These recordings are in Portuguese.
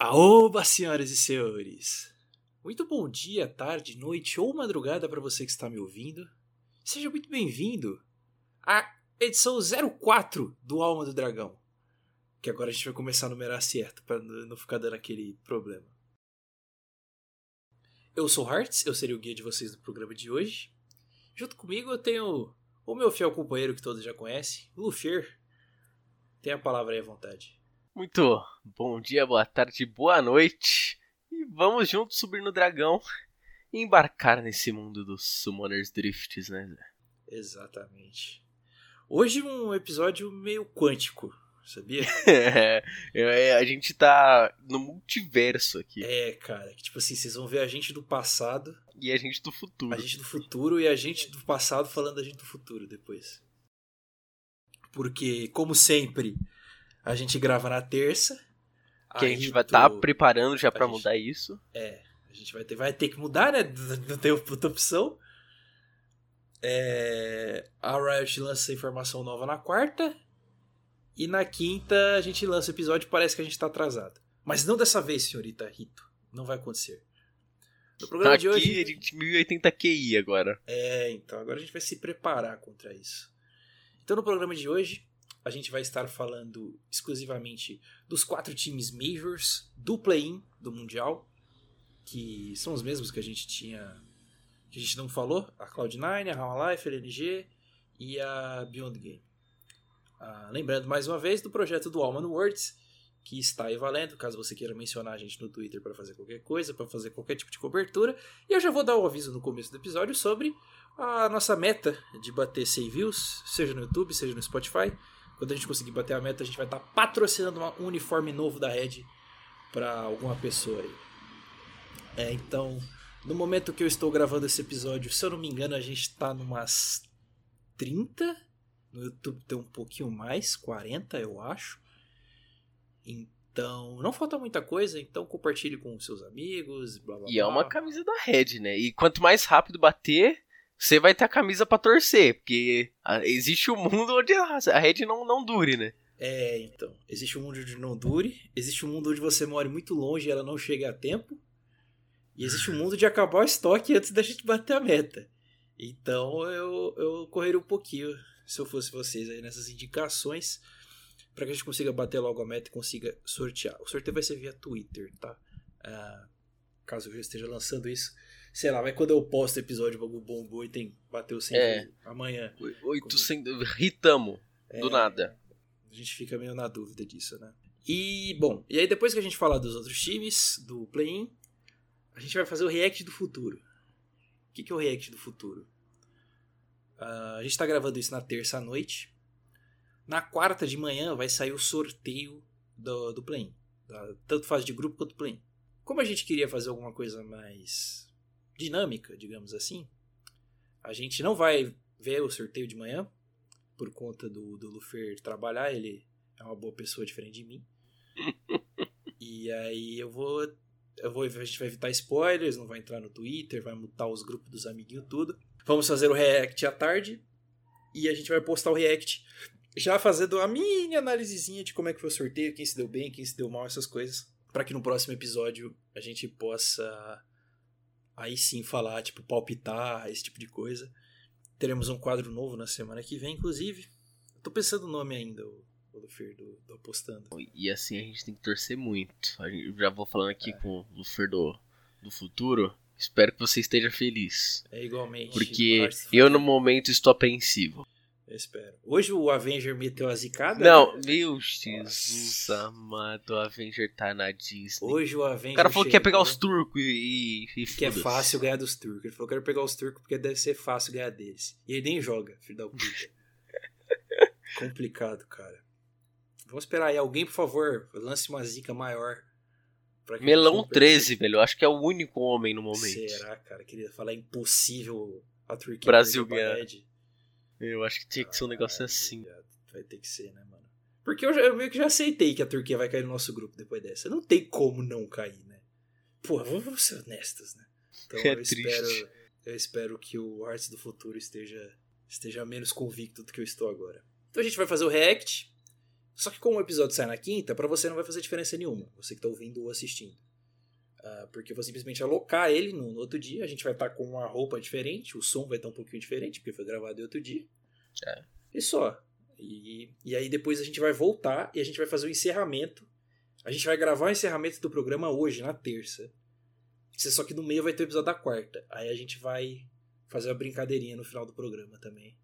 Aoba, senhoras e senhores! Muito bom dia, tarde, noite ou madrugada para você que está me ouvindo. Seja muito bem-vindo à edição 04 do Alma do Dragão. Que agora a gente vai começar a numerar certo, para não ficar dando aquele problema. Eu sou Hearts, eu serei o guia de vocês no programa de hoje. Junto comigo eu tenho o meu fiel companheiro que todos já conhecem, Lufer. Tem a palavra aí à vontade. Muito bom dia, boa tarde, boa noite. E vamos juntos subir no dragão e embarcar nesse mundo dos Summoners Drifts, né, Zé? Exatamente. Hoje um episódio meio quântico, sabia? é, é, a gente tá no multiverso aqui. É, cara, que tipo assim, vocês vão ver a gente do passado. E a gente do futuro. A gente do futuro e a gente do passado falando da gente do futuro depois. Porque, como sempre, a gente grava na terça. Que a gente vai estar tá preparando já para mudar isso. É, a gente vai ter, vai ter que mudar, né? Não tem outra opção. É, a Riot lança informação nova na quarta. E na quinta a gente lança o episódio parece que a gente tá atrasado. Mas não dessa vez, senhorita Rito. Não vai acontecer. No programa Aqui, de hoje. A gente 1080 QI agora. É, então agora a gente vai se preparar contra isso. Então no programa de hoje a gente vai estar falando exclusivamente dos quatro times majors do play-in do Mundial, que são os mesmos que a gente tinha. que a gente não falou: a Cloud9, a Half-Life, a LNG e a Beyond Game. Ah, lembrando mais uma vez do projeto do Alman Words, que está aí valendo, caso você queira mencionar a gente no Twitter para fazer qualquer coisa, para fazer qualquer tipo de cobertura. E eu já vou dar o aviso no começo do episódio sobre a nossa meta de bater 100 views, seja no YouTube, seja no Spotify. Quando a gente conseguir bater a meta, a gente vai estar tá patrocinando um uniforme novo da Red para alguma pessoa aí. É, então, no momento que eu estou gravando esse episódio, se eu não me engano, a gente está numas 30. No YouTube tem um pouquinho mais, 40 eu acho. Então, não falta muita coisa, então compartilhe com seus amigos, blá blá E blá. é uma camisa da Red, né? E quanto mais rápido bater, você vai ter a camisa para torcer, porque existe um mundo onde a rede não, não dure, né? É, então. Existe um mundo onde não dure, existe um mundo onde você mora muito longe e ela não chega a tempo, e existe um mundo de acabar o estoque antes da gente bater a meta. Então eu, eu correria um pouquinho, se eu fosse vocês, aí nessas indicações, para que a gente consiga bater logo a meta e consiga sortear. O sorteio vai ser via Twitter, tá? Ah, caso eu esteja lançando isso sei lá, mas quando eu posto episódio, bagulho bombou e tem, bateu 100 é. amanhã. 800, ritamo, é, do nada. A gente fica meio na dúvida disso, né? E, bom, e aí depois que a gente falar dos outros times, do play-in, a gente vai fazer o react do futuro. O que, que é o react do futuro? Uh, a gente está gravando isso na terça à noite. Na quarta de manhã vai sair o sorteio do, do play-in. Tanto fase de grupo quanto play-in. Como a gente queria fazer alguma coisa mais dinâmica, digamos assim. A gente não vai ver o sorteio de manhã, por conta do, do Lufer trabalhar, ele é uma boa pessoa diferente de mim. e aí eu vou. Eu vou. A gente vai evitar spoilers, não vai entrar no Twitter, vai mutar os grupos dos amiguinhos, tudo. Vamos fazer o react à tarde. E a gente vai postar o react já fazendo a minha análisezinha de como é que foi o sorteio, quem se deu bem, quem se deu mal, essas coisas. para que no próximo episódio a gente possa aí sim falar, tipo, palpitar, esse tipo de coisa. Teremos um quadro novo na semana que vem, inclusive. Tô pensando no nome ainda, o, o Lufer do, do, Apostando. E assim a gente tem que torcer muito. Eu já vou falando aqui é. com o Lufer do, do futuro. Espero que você esteja feliz. É igualmente. Porque eu no momento estou apreensivo. Eu espero. Hoje o Avenger meteu a zicada? Não, né? meu Jesus amado, o Avenger tá na Disney. Hoje o Avenger. O cara falou que quer pegar os turcos e. e que é fácil ganhar dos turcos. Ele falou que quero pegar os turcos porque deve ser fácil ganhar deles. E ele nem joga, filho da puta. Complicado, cara. Vamos esperar aí. Alguém, por favor, lance uma zica maior. Melão 13, velho. Eu acho que é o único homem no momento. Será, cara? Queria falar impossível a Turquia. Brasil ganhar. Eu acho que tinha que ser um negócio assim. Vai ter que ser, né, mano? Porque eu, já, eu meio que já aceitei que a Turquia vai cair no nosso grupo depois dessa. Não tem como não cair, né? Pô, vamos ser honestos, né? Então é eu triste. espero. Eu espero que o Arts do futuro esteja, esteja menos convicto do que eu estou agora. Então a gente vai fazer o React. Só que como o episódio sai na quinta, para você não vai fazer diferença nenhuma, você que tá ouvindo ou assistindo. Uh, porque eu vou simplesmente alocar ele no, no, outro dia, a gente vai estar tá com uma roupa diferente, o som vai estar tá um pouquinho diferente, porque foi gravado em outro dia. É. E só. E, e aí depois a gente vai voltar e a gente vai fazer o encerramento. A gente vai gravar o encerramento do programa hoje, na terça. Só que no meio vai ter o episódio da quarta. Aí a gente vai fazer uma brincadeirinha no final do programa também.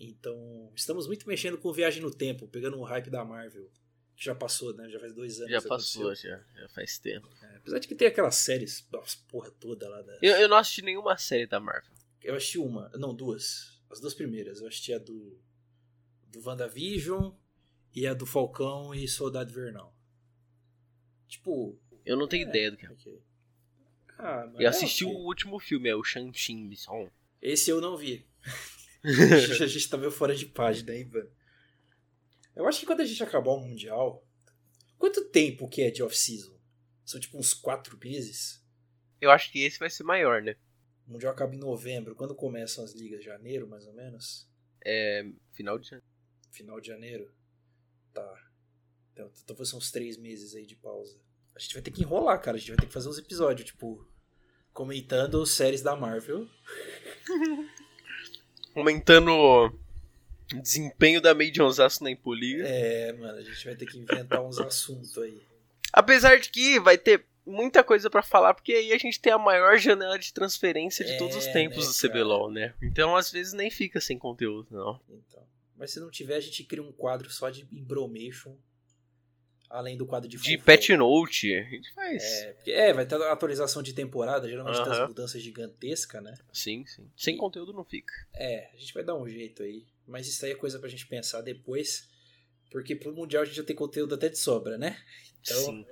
Então, estamos muito mexendo com viagem no tempo, pegando o hype da Marvel. Já passou, né? Já faz dois anos. Já passou, já, já faz tempo. É, apesar de que tem aquelas séries, nossa, porra toda lá da. Eu, eu não assisti nenhuma série da Marvel. Eu assisti uma, não, duas. As duas primeiras. Eu assisti a do. Do WandaVision e a do Falcão e Soldado Invernal. Tipo. Eu não tenho é, ideia do que é. Okay. Ah, eu assisti é, okay. o último filme, é o Shang-Chi. Esse eu não vi. a gente tá meio fora de página, hein, mano? Eu acho que quando a gente acabar o Mundial. Quanto tempo que é de off-season? São tipo uns quatro meses? Eu acho que esse vai ser maior, né? O Mundial acaba em novembro. Quando começam as ligas? Janeiro, mais ou menos? É. Final de janeiro. Final de janeiro? Tá. Então, então são uns três meses aí de pausa. A gente vai ter que enrolar, cara. A gente vai ter que fazer uns episódios, tipo. Comentando séries da Marvel. comentando desempenho da May Osasco na Impoliga. É, mano, a gente vai ter que inventar uns assuntos aí. Apesar de que vai ter muita coisa para falar, porque aí a gente tem a maior janela de transferência de é, todos os é, tempos né, do CBLOL, né? Então às vezes nem fica sem conteúdo, não. Então. Mas se não tiver, a gente cria um quadro só de Imbromation além do quadro de De Pet Note, a gente faz. É, porque, é, vai ter atualização de temporada, geralmente uh -huh. tem as mudanças gigantescas, né? Sim, sim. Sem e, conteúdo não fica. É, a gente vai dar um jeito aí. Mas isso aí é coisa pra gente pensar depois. Porque pro Mundial a gente já tem conteúdo até de sobra, né? Então, sim.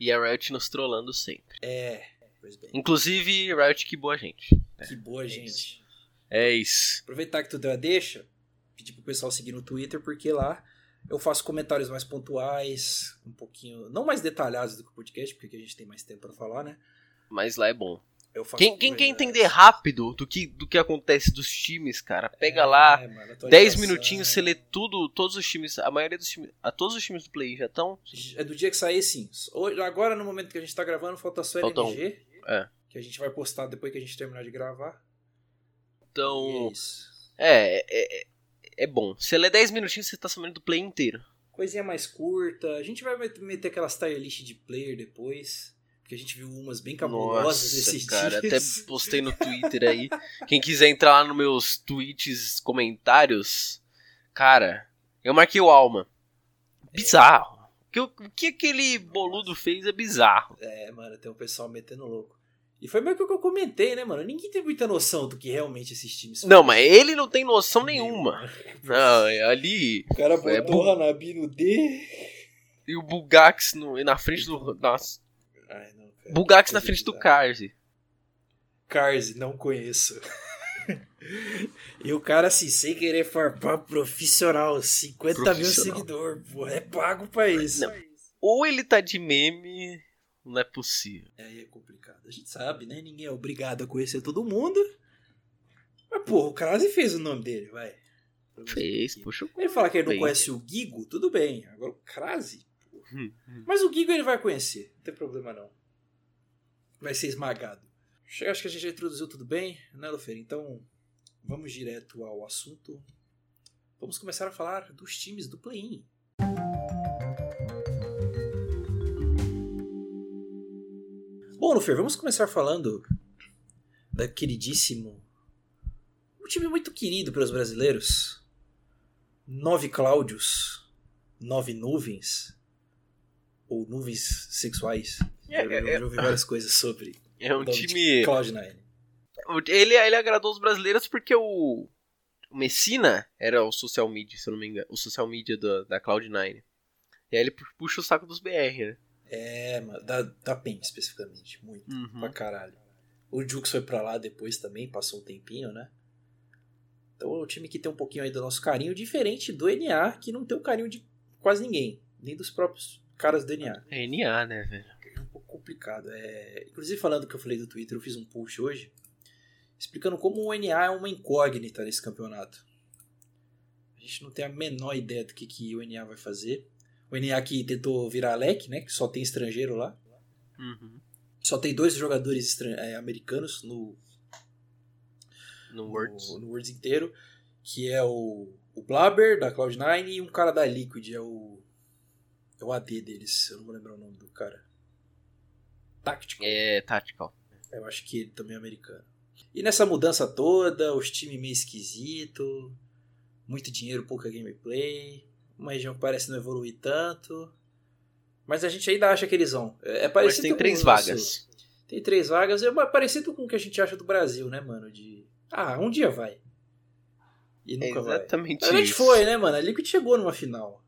E a Riot nos trollando sempre. É, pois bem. Inclusive, Riot que boa gente. Que boa é gente. Isso. É isso. Aproveitar que tu deu a deixa, pedir pro pessoal seguir no Twitter, porque lá eu faço comentários mais pontuais, um pouquinho. Não mais detalhados do que o podcast, porque a gente tem mais tempo para falar, né? Mas lá é bom. Quem, quem quer entender rápido do que, do que acontece dos times, cara, pega é, lá, mano, 10 minutinhos, você lê tudo, todos os times, a maioria dos times, a todos os times do Play já estão. É do dia que sair, sim. Agora, no momento que a gente tá gravando, falta só falta LNG, um. é. que a gente vai postar depois que a gente terminar de gravar. Então, é, é, é é bom. Você lê 10 minutinhos, você tá sabendo do play inteiro. Coisinha mais curta. A gente vai meter aquelas tier list de player depois. Porque a gente viu umas bem cabulosas Nossa, esses cara, dias. Até postei no Twitter aí. Quem quiser entrar lá nos meus tweets, comentários. Cara, eu marquei o Alma. Bizarro. É. O que, que aquele boludo fez é bizarro. É, mano, tem um pessoal metendo louco. E foi meio que o que eu comentei, né, mano? Ninguém tem muita noção do que realmente esses times Não, mas ele não tem noção nenhuma. Não, é ali. O cara botou é, bu... o Hanabi no D. E o Bugax no, na frente do. Nossa. Ai, não, cara. Bugax na frente do Karzi. Karzi, não conheço. e o cara, assim, sem querer farpar profissional, 50 profissional. mil seguidor, porra, é pago pra isso. Não. Ou ele tá de meme, não é possível. É, é complicado. A gente sabe, né? Ninguém é obrigado a conhecer todo mundo. Mas, pô, o Krause fez o nome dele, vai. Fez, puxa o Ele fala que ele não conhece o Gigo, tudo bem. Agora o Krause. Hum, hum. Mas o Gigo ele vai conhecer, não tem problema não. Vai ser esmagado. Acho que a gente já introduziu tudo bem, né, Lufer? Então, vamos direto ao assunto. Vamos começar a falar dos times do play-in. Bom, Lufer, vamos começar falando da queridíssimo. Um time muito querido pelos brasileiros. Nove Cláudios. Nove nuvens. Ou nuvens sexuais. É, eu, eu, eu ouvi várias coisas sobre. É um time. Cloud9. Ele, ele agradou os brasileiros porque o. O Messina era o social media, se eu não me engano. O social media da, da Cloud9. E aí ele puxa o saco dos BR, né? É, da, da PEN especificamente, muito, uhum. pra caralho. O Jux foi pra lá depois também, passou um tempinho, né? Então é um time que tem um pouquinho aí do nosso carinho, diferente do NA, que não tem o carinho de quase ninguém, nem dos próprios caras do NA. É NA, né, velho? É um pouco complicado. É... Inclusive, falando que eu falei do Twitter, eu fiz um post hoje explicando como o NA é uma incógnita nesse campeonato. A gente não tem a menor ideia do que, que o NA vai fazer. O NA que tentou virar leque, né? Que só tem estrangeiro lá. Uhum. Só tem dois jogadores é, americanos no, No no, Worlds. no Worlds inteiro. Que é o, o Blabber, da Cloud9, e um cara da Liquid, é o. É o AD deles, eu não vou lembrar o nome do cara. Tactical. É, Tactical. Eu acho que ele também é americano. E nessa mudança toda, os times meio esquisito, muito dinheiro, pouca gameplay, uma região que parece não evoluir tanto. Mas a gente ainda acha que eles vão. É é Mas parecido tem com três o nosso- vagas. Tem três vagas, é parecido com o que a gente acha do Brasil, né, mano? De. Ah, um dia vai. E É nunca vai. exatamente A gente foi, né, mano? A Liquid chegou numa final.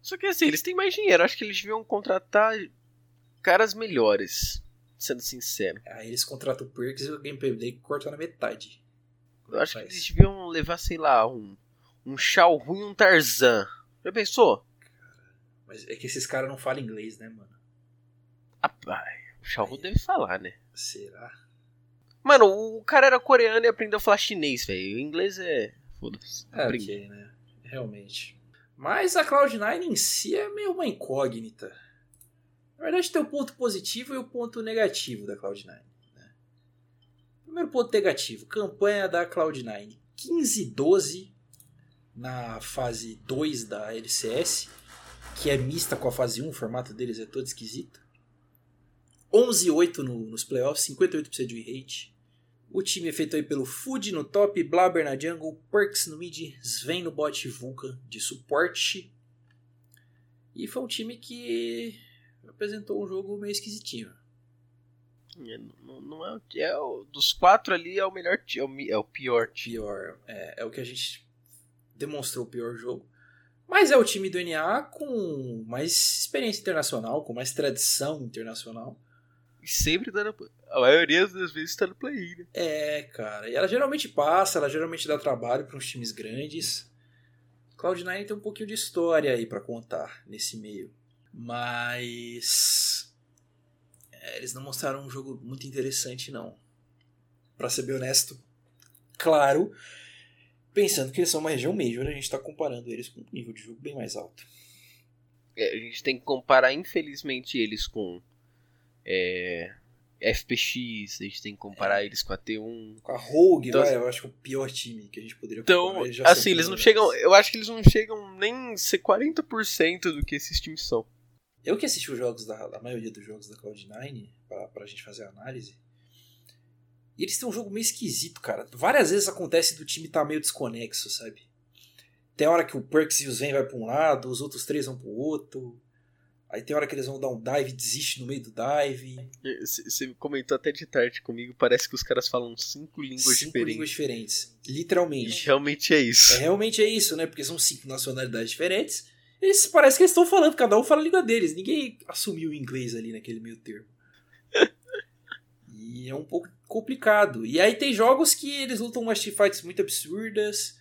Só que assim, eles têm mais dinheiro. Acho que eles deviam contratar caras melhores. Sendo sincero. Aí eles contratam o Perks e o gameplay corta na metade. Eu acho que eles deviam levar, sei lá, um, um Shao Rui e um Tarzan. Já pensou? Mas é que esses caras não falam inglês, né, mano? Ah, ai, o Shao Rui deve falar, né? Será? Mano, o cara era coreano e aprendeu a falar chinês, velho. O inglês é. Foda-se. É, Aprende. ok, né? Realmente. Mas a Cloud9 em si é meio uma incógnita. Na verdade, tem o ponto positivo e o ponto negativo da Cloud9. Né? Primeiro ponto negativo: campanha da Cloud9 15-12 na fase 2 da LCS, que é mista com a fase 1, o formato deles é todo esquisito. 11-8 no, nos playoffs, 58% de rate. O time é feito aí pelo Food no top, Blabber na jungle, Perks no mid, Sven no bot e Vulcan de suporte. E foi um time que apresentou um jogo meio esquisitinho. É, Não, não é, o- é o- dos quatro ali é o melhor é o, é o pior time. Pior, é, é o que a gente demonstrou o pior jogo. Mas é o time do NA com mais experiência internacional, com mais tradição internacional. E sempre no, A maioria das vezes tá no play, né? É, cara. E ela geralmente passa, ela geralmente dá trabalho para uns times grandes. Cloud9 tem um pouquinho de história aí para contar nesse meio. Mas. é, eles não mostraram um jogo muito interessante, não. Pra ser bem honesto. Claro, pensando que eles são uma região major, a gente tá comparando eles com um nível de jogo bem mais alto. É, a gente tem que comparar, infelizmente, eles com é, FPX, a gente tem que comparar eles com a T1. Com a Rogue, Então, vai, eu acho que é o pior time que a gente poderia Então, comparar. assim, eles não chegam. Eu acho que eles não chegam nem ser 40% do que esses times são. Eu que assisti os jogos da a maioria dos jogos da Cloud9 pra, pra gente fazer a análise. E eles têm um jogo meio esquisito, cara. Várias vezes acontece do time tá meio desconexo, sabe? Tem hora que o Perks e o Zen vai pra um lado, os outros três vão pro outro. Aí tem hora que eles vão dar um dive e desiste no meio do dive. Você comentou até de tarde comigo, parece que os caras falam cinco línguas cinco diferentes. línguas diferentes. E Literalmente. realmente é isso. É, realmente é isso, né? Porque são cinco nacionalidades diferentes. Eles parece que eles estão falando, cada um fala a língua deles. Ninguém assumiu o inglês ali naquele meio termo. e é um pouco complicado. E aí tem jogos que eles lutam umas teamfights muito absurdas.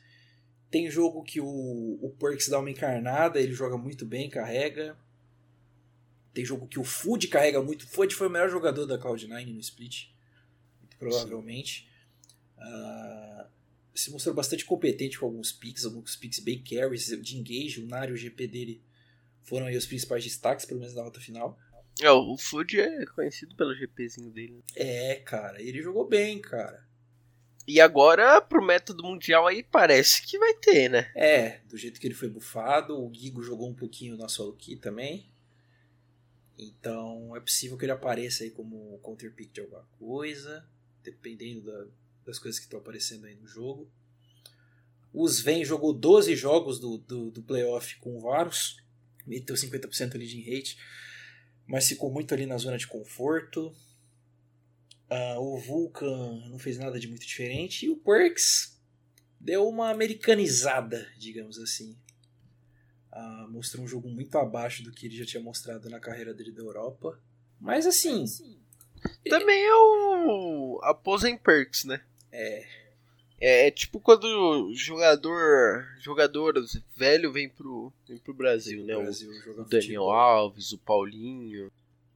Tem jogo que o, o Perks dá uma encarnada, ele joga muito bem, carrega. Tem jogo que o Food carrega muito. O Food foi o melhor jogador da Cloud9 no split. Muito provavelmente. Ah, se mostrou bastante competente com alguns picks, alguns picks bem carries de engage. O Nari e o GP dele foram os principais destaques, pelo menos na rota final. É, o Food é conhecido pelo GPzinho dele. É, cara, ele jogou bem, cara. E agora, pro método mundial aí, parece que vai ter, né? É, do jeito que ele foi bufado, o Gigo jogou um pouquinho na solo key também. Então é possível que ele apareça aí como counter pick de alguma coisa, dependendo da- das coisas que estão aparecendo aí no jogo. O Sven jogou 12 jogos do, do, do playoff com o Varus, meteu 50% ali de rate, mas ficou muito ali na zona de conforto. Ah, o Vulcan não fez nada de muito diferente. E o Perks deu uma americanizada, digamos assim. Ah, mostrou um jogo muito abaixo do que ele já tinha mostrado na carreira dele da Europa. Mas assim, Também é o. A pose em perks, né? é, É, é tipo quando o jogador. Jogador velho vem pro, vem pro Brasil, né? o O, Brasil joga o Daniel. Alves, o Paulinho.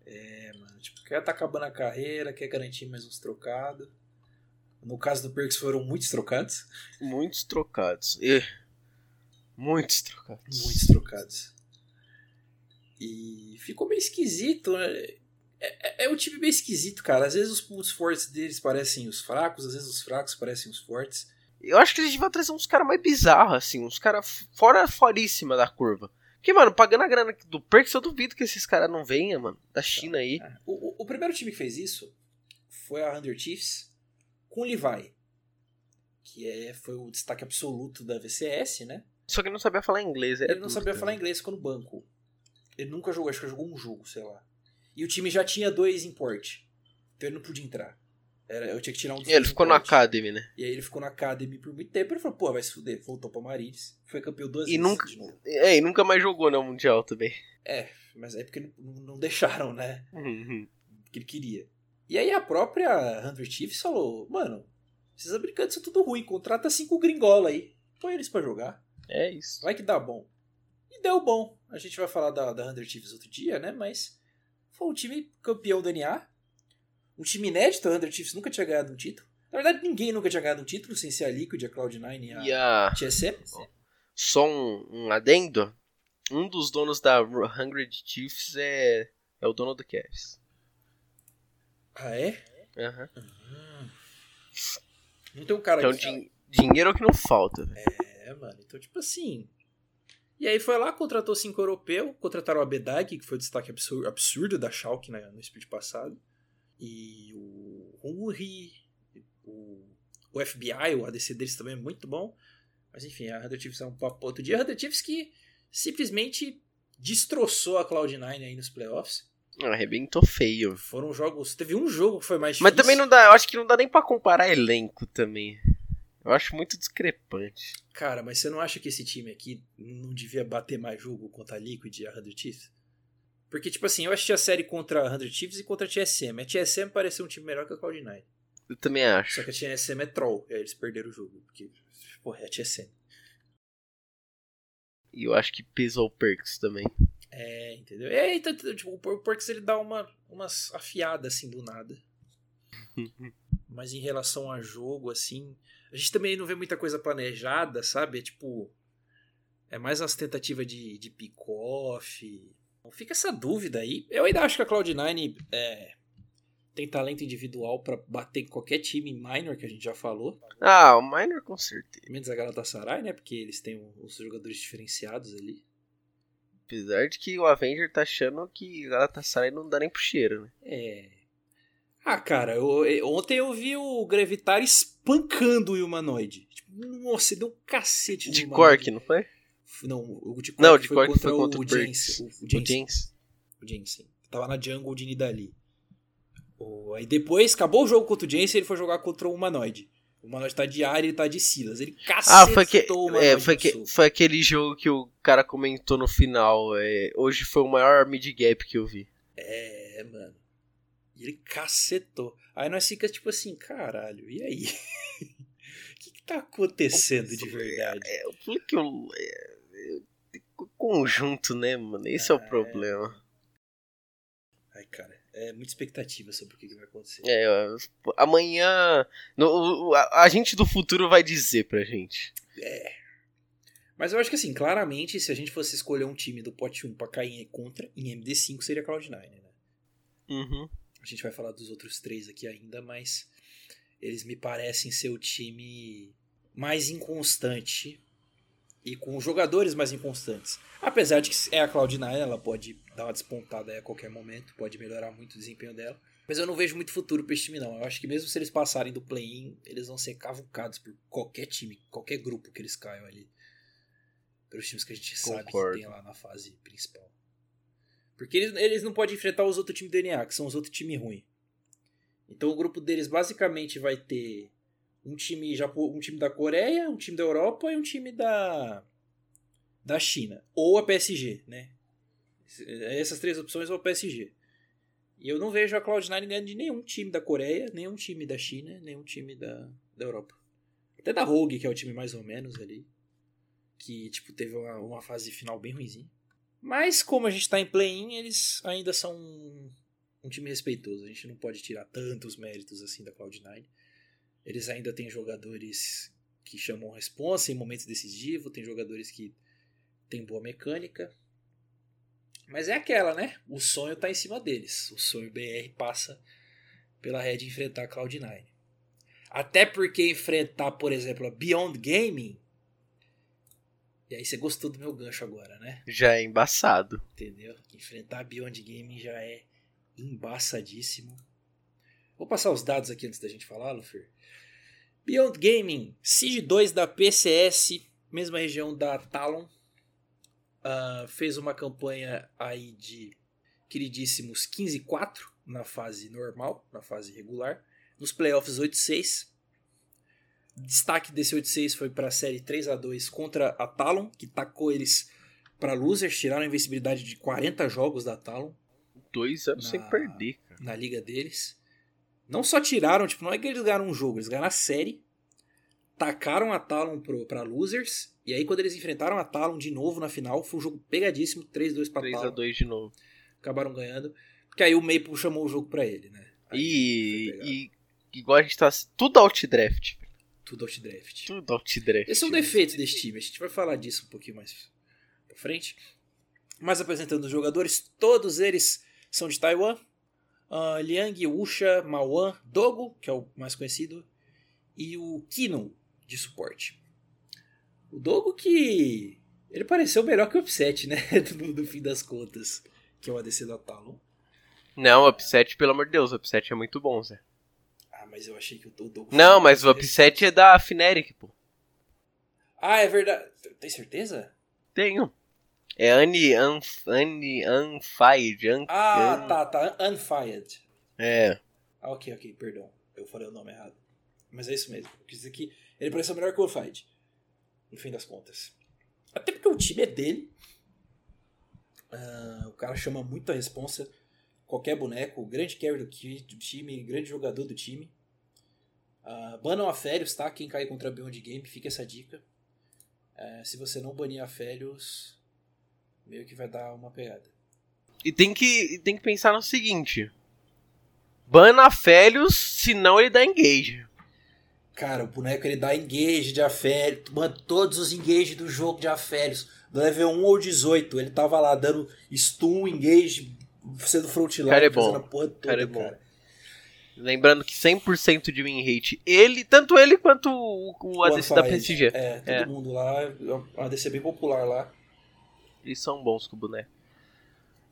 É, mano, tipo, quer tá acabando a carreira, quer garantir mais uns trocados. No caso do Perks foram muitos trocados. Muitos trocados. E Muitos trocados. Muitos trocados. E ficou meio esquisito, né? É, é, é um time meio esquisito, cara. Às vezes os pontos fortes deles parecem os fracos, às vezes os fracos parecem os fortes. Eu acho que eles deviam trazer uns caras mais bizarros, assim, uns caras fora foríssima da curva. Porque, mano, pagando a grana do Perks, eu duvido que esses caras não venham, mano, da China aí. É. O, o, o, primeiro time que fez isso foi a Thunder Chiefs com o Levi, que é, foi o destaque absoluto da VCS, né? Só que ele não sabia falar inglês. Ele não sabia falar inglês, ficou no banco. Ele nunca jogou, acho que jogou um jogo, sei lá. E o time já tinha dois import. Então ele não podia entrar. Era, eu tinha que tirar um dos Ele ficou no Academy, né? E aí ele ficou no Academy por muito tempo. Ele falou, pô, vai se fuder. Voltou pra Marilis. Foi campeão duas e vezes nunca, É, e nunca mais jogou no Mundial também. É, mas é porque não, não deixaram, né? Uhum. Que ele queria. E aí a própria Hunter Chiefs falou, mano, esses americanos são tudo ruim. Contrata cinco gringola aí. Põe eles pra jogar. É isso. Vai que dá bom. E deu bom. A gente vai falar da, da Hunter Chiefs outro dia, né? Mas foi um time campeão da NA um time inédito, a Under Chiefs nunca tinha ganhado um título. Na verdade, ninguém nunca tinha ganhado um título, sem ser a Liquid, a Cloud9 e a, e a... TSM. Só um, um, adendo. Um dos donos da Hungry Chiefs é, é o dono do Cavs. Ah, é? Aham. Uhum. Um cara então, din dinheiro que não falta. É, mano. Então, tipo assim... E aí foi lá, contratou cinco europeus, contrataram a Bedag, que foi o destaque absurdo, absurdo da Schalke né, no split passado e o Uri, o, o FBI, o ADC deles também é muito bom. Mas enfim, a Hunter Chiefs é um papo outro dia. A Hunter Chiefs que simplesmente destroçou a Cloud9 aí nos playoffs. Arrebentou feio. Foram jogos. Teve um jogo que foi mais Mas também não dá. Eu acho que não dá nem para comparar elenco também. Eu acho muito discrepante. Cara, mas você não acha que esse time aqui não devia bater mais jogo contra a Liquid e a Hunter Chiefs? Porque, tipo assim, eu assisti a série contra a 100 Chiefs e contra a TSM. A TSM pareceu um time melhor que a Cloud9. Eu também acho. Só que a TSM é troll. E aí eles perderam o jogo. Porque, porra, é a TSM. E eu acho que pesou o Perks também. É, entendeu? É, então, tipo, o Perks ele dá uma, umas afiadas assim do nada. Mas em relação a jogo, assim. A gente também não vê muita coisa planejada, sabe? É tipo. É mais umas tentativas de, de pick-off Fica essa dúvida aí. Eu ainda acho que a Cloud9 é, tem talento individual para bater em qualquer time minor que a gente já falou. Ah, o minor com certeza. Menos a Galatasaray, né? Porque eles têm os jogadores diferenciados ali. Apesar de que o Avenger tá achando que Galatasaray não dá nem pro cheiro, né? É. Ah, cara, eu, ontem eu vi o Gravitar espancando o Humanoid. Tipo, nossa, deu um cacete de Cork, não foi? Não, o de Cork, não, de foi, Cork contra foi contra o, o Jensen. O, Jensen. O. Tava na jungle de Nidali. Aí depois, acabou o jogo contra o Jensen, ele foi jogar contra o Humanoid. O Humanoid tá de área e tá de Silas. Ele cacetou ah, foi que, o é, foi, que, foi aquele jogo que o cara comentou no final. É, hoje foi o maior mid gap que eu vi. É, mano. E ele cacetou. Aí nós fica tipo assim, caralho, e aí? O que, que tá acontecendo de verdade? É, porque eu, é, conjunto, né, mano? Esse ah, é o problema. É. Ai, cara, é muita expectativa sobre o que vai acontecer. É, amanhã. No, a, a gente do futuro vai dizer pra gente. É. Mas eu acho que assim, claramente, se a gente fosse escolher um time do pote 1 pra cair contra, em MD5 seria Cloud9, né? Uhum. A gente vai falar dos outros três aqui ainda, mas eles me parecem ser o time mais inconstante e com jogadores mais inconstantes. Apesar de que é a Cloud9, ela pode dar uma despontada a qualquer momento, pode melhorar muito o desempenho dela. Mas eu não vejo muito futuro para esse time, não. Eu acho que mesmo se eles passarem do play-in, eles vão ser cavucados por qualquer time, qualquer grupo que eles caiam ali. Pelos times que a gente Concordo. sabe que tem lá na fase principal. Porque eles, eles não podem enfrentar os outros times do DNA, que são os outros times ruins. Então o grupo deles basicamente vai ter um time, um time da Coreia, um time da Europa e um time da, da China. Ou a PSG, né? Essas três opções ou a PSG. E eu não vejo a Cloud9 ganhando de nenhum time da Coreia, nenhum time da China, nenhum time da, da Europa. Até da Rogue, que é o time mais ou menos ali. Que, tipo, teve uma, uma fase final bem ruimzinha. Mas, como a gente tá em play-in, eles ainda são um, um time respeitoso. A gente não pode tirar tantos méritos assim da Cloud9. Eles ainda têm jogadores que chamam responsa em momentos decisivos, tem jogadores que tem boa mecânica. Mas é aquela, né? O sonho tá em cima deles. O sonho BR passa pela Red enfrentar a Cloud9. Até porque enfrentar, por exemplo, a Beyond Gaming. E aí você gostou do meu gancho agora, né? Já é embaçado. Entendeu? Enfrentar a Beyond Gaming já é embaçadíssimo. Vou passar os dados aqui antes da gente falar, Lufer. Beyond Gaming, Siege 2 da PCS, mesma região da Talon. Uh, fez uma campanha aí de queridíssimos 15-4 na fase normal, na fase regular. Nos playoffs 8-6. Destaque desse 8-6 foi para a série 3 a 2 contra a Talon, que tacou eles para losers, tiraram a invencibilidade de 40 jogos da Talon. Dois anos na, sem perder, cara. Na liga deles. Não só tiraram, tipo, não é que eles ganharam um jogo, eles ganharam a série. Tacaram a Talon pro, pra losers. E aí, quando eles enfrentaram a Talon de novo na final, foi um jogo pegadíssimo 3-2 pra 3 Talon. 3x2 de novo. Acabaram ganhando. Porque aí o Maple chamou o jogo pra ele, né? e, e igual a gente tá. Tudo outdraft. Tudo outdraft. Tudo outdraft. Esse é um defeito desse time. A gente vai falar disso um pouquinho mais pra frente. Mas apresentando os jogadores, todos eles são de Taiwan. Uh, Liang, Usha, Mawan, Dogo, que é o mais conhecido, e o Kino, de suporte. O Dogo que. Ele pareceu melhor que o Upset, né? no, no fim das contas. Que é o ADC da Talon. Não, o Upset, pelo amor de Deus, o Upset é muito bom, Zé. Mas eu achei que o Dogo. Não, mas o Upset é da Fnatic, pô. Ah, é verdade. Tem certeza? Tenho. É Annie Unf Annie Unfired. Un ah, un... tá, tá. Unfired. É. Ah, ok, ok, perdão. Eu falei o nome errado. Mas é isso mesmo. Quis dizer que ele pareceu melhor que o Unfired. No fim das contas. Até porque o time é dele. Uh, o cara chama muito a responsa. Qualquer boneco, grande carry do time, grande jogador do time. Uh, banam a Férios, tá? Quem cai contra Beyond Game, fica essa dica. Uh, se você não banir a Férios, meio que vai dar uma pegada. E tem que, tem que pensar no seguinte: bana Félios, senão ele dá engage. Cara, o boneco ele dá engage de Aférios, mano, todos os engage do jogo de Aférios, do level 1 ou 18, ele tava lá dando stun, engage, sendo frontline, cara é bom. a porra toda, cara. É bom. cara. Lembrando que 100% de win rate, ele, tanto ele quanto o, o ADC da PSG. É, todo é. mundo lá, um ADC bem popular lá. Eles são bons com o boneco.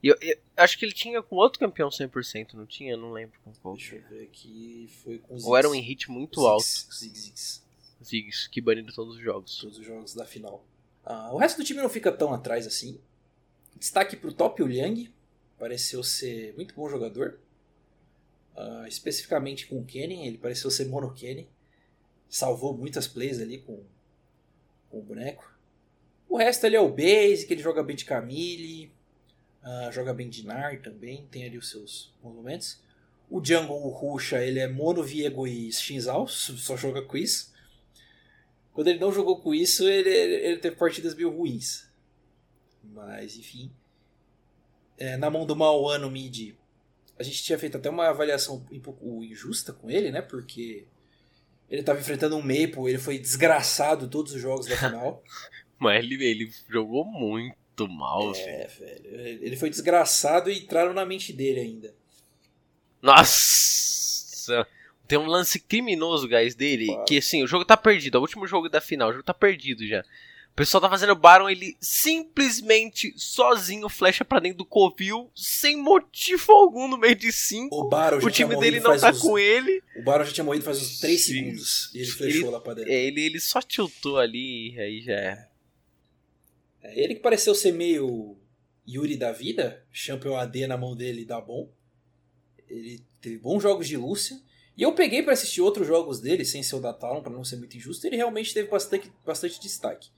E eu, eu, acho que ele tinha com outro campeão 100%, não tinha? Não lembro com qual. Deixa eu ver aqui. Foi com Ou era um hit muito alto. Ziggs, Ziggs. Ziggs, que banido todos os jogos. Todos os jogos da final. Ah, o resto do time não fica tão atrás assim. Destaque pro top o Liang. Pareceu ser muito bom jogador. Uh, especificamente com o Kenny, ele pareceu ser mono Kenny. Salvou muitas plays ali com, com o boneco. O resto ele é o basic, ele joga bem de Camille, uh, joga bem de Nar também, tem ali os seus monumentos. O Jungle, o Rusha, ele é mono, Viego e Shinzal, só joga com isso. Quando ele não jogou com isso, ele, ele teve partidas meio ruins. Mas, enfim. É, na mão do Mauan no mid, a gente tinha feito até uma avaliação um pouco injusta com ele, né? Porque ele estava enfrentando um Maple, ele foi desgraçado todos os jogos da final. Mas ele, ele jogou muito mal, É, velho. Ele foi desgraçado e entraram na mente dele ainda. Nossa! Tem um lance criminoso, guys, dele. Claro. Que assim, o jogo tá perdido. É o último jogo da final. O jogo tá perdido já. O pessoal tá fazendo Baron, ele simplesmente sozinho flecha pra dentro do covil, sem motivo algum no meio de cinco. O, Baron o time dele não tá uns... com ele. O Baron já tinha morrido faz uns 3 segundos. E ele flechou ele, lá pra dentro. É, ele, ele só tiltou ali e aí já é. É, ele que pareceu ser meio Yuri da vida, Champion AD na mão dele dá bom. Ele teve bons jogos de Lúcia. E eu peguei para assistir outros jogos dele, sem ser o da Talon, para não ser muito injusto. Ele realmente teve bastante, bastante destaque.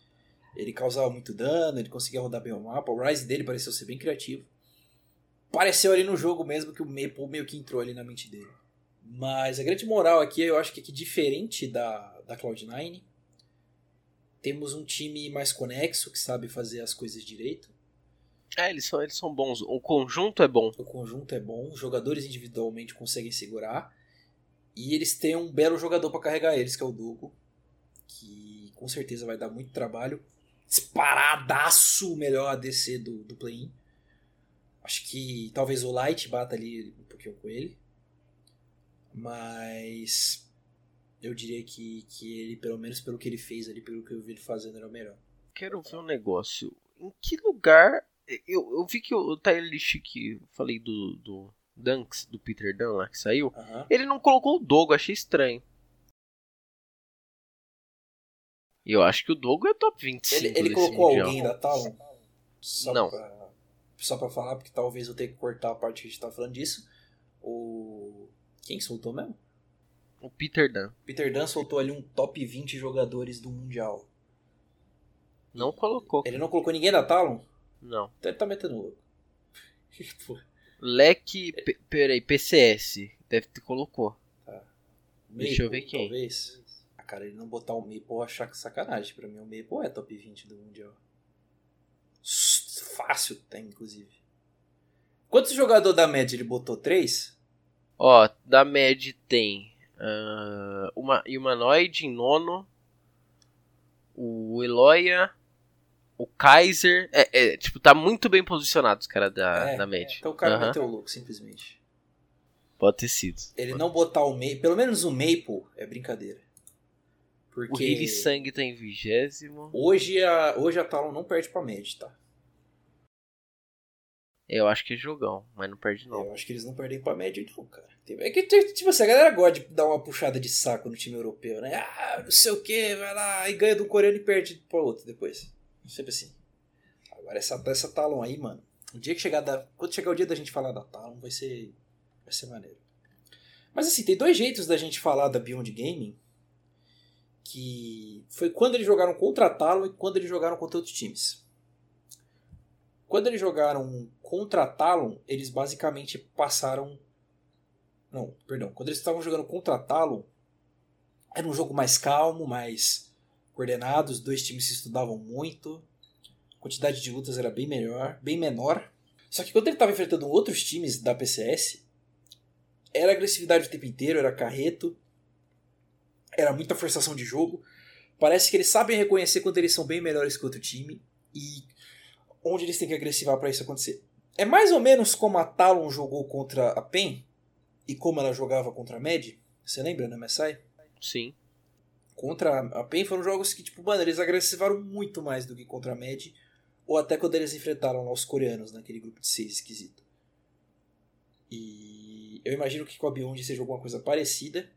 Ele causava muito dano, ele conseguia rodar bem o mapa. O Rise dele pareceu ser bem criativo. Pareceu ali no jogo mesmo que o Maple meio que entrou ali na mente dele. Mas a grande moral aqui, eu acho que, é que diferente da, da Cloud9, temos um time mais conexo, que sabe fazer as coisas direito. É, eles são, eles são bons. O conjunto é bom. O conjunto é bom. Os jogadores individualmente conseguem segurar. E eles têm um belo jogador para carregar eles, que é o Dugo. Que com certeza vai dar muito trabalho. Disparadaço o melhor ADC do, do play-in. Acho que talvez o Light bata ali um pouquinho com ele. Mas eu diria que, que ele, pelo menos pelo que ele fez ali, pelo que eu vi ele fazendo, era o melhor. Quero ver um negócio. Em que lugar. Eu, eu vi que o Tyler que falei do, do Dunks, do Peter Dunn lá que saiu, Aham. ele não colocou o Dogo, achei estranho. E eu acho que o Dogo é top 25 Ele, ele colocou mundial. alguém da Talon? Só Não. Pra, só pra falar, porque talvez eu tenha que cortar a parte que a gente tava falando disso. O. Quem soltou mesmo? O Peter Dunn. Peter Dunn soltou ali um top 20 jogadores do Mundial. Não colocou. Ele não colocou ninguém da Talon? Não. Então ele tá metendo louco. Leque. Peraí, PCS. Deve ter colocou. Deixa eu ver quem. Talvez. Cara, ele não botar o Maple eu achar que sacanagem. Pra mim, o Maple é top 20 do Mundial. Fácil tem, inclusive. Quantos jogadores da média ele botou? Três? Ó, da Med tem. ah, uma Humanoid em nono. O Eloya. O Kaiser. É, é, tipo, tá muito bem posicionado os caras da, É, da Med. Então o cara Aham, meteu o louco, simplesmente. Pode ter sido. Ele não botar o Maple, pelo menos o Maple, é brincadeira. O Porque Hiri Sang tá em vigésimo. hoje a, hoje a Talon não perde pra Med, tá? Eu acho que é jogão, mas não perde não. Eu acho que eles não perdem pra média, não, cara. É que, tipo assim, a galera gosta de dar uma puxada de saco no time europeu, né? Ah, não sei o que, vai lá e ganha do coreano e perde pra outro depois. Sempre assim. Agora essa, essa Talon aí, mano. O dia que chegar da, quando chegar o dia da gente falar da Talon, vai ser, vai ser maneiro. Mas assim, tem dois jeitos da gente falar da Beyond Gaming. Que foi quando eles jogaram contra a Talon e quando eles jogaram contra outros times. Quando eles jogaram contra a Talon, eles basicamente passaram. Não, perdão. Quando eles estavam jogando contra a Talon, era um jogo mais calmo, mais coordenado. Os dois times se estudavam muito. A quantidade de lutas era bem melhor, bem menor. Só que quando ele estava enfrentando outros times da PCS, era agressividade o tempo inteiro, era carreto, era muita forçação de jogo. Parece que eles sabem reconhecer quando eles são bem melhores que outro time e onde eles têm que agressivar para isso acontecer. É mais ou menos como a Talon jogou contra a PEN e como ela jogava contra a Med. Você lembra, né, Messai? Sim. Contra a PEN foram jogos que, tipo, mano, eles agressivaram muito mais do que contra a Med. Ou até quando eles enfrentaram lá os coreanos naquele grupo de seis esquisito. E eu imagino que com a Beyond seja alguma coisa parecida.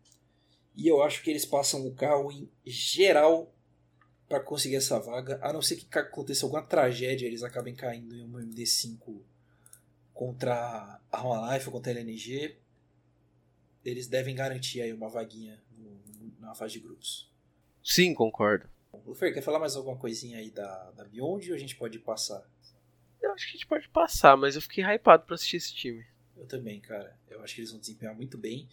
E eu acho que eles passam o carro em geral para conseguir essa vaga. A não ser que aconteça alguma tragédia, eles acabem caindo em uma MD5 contra a Life ou contra a LNG. Eles devem garantir aí uma vaguinha na fase de grupos. Sim, concordo. Lufer, quer falar mais alguma coisinha aí da, da Beyond ou a gente pode passar? Eu acho que a gente pode passar, mas eu fiquei hypado pra assistir esse time. Eu também, cara. Eu acho que eles vão desempenhar muito bem.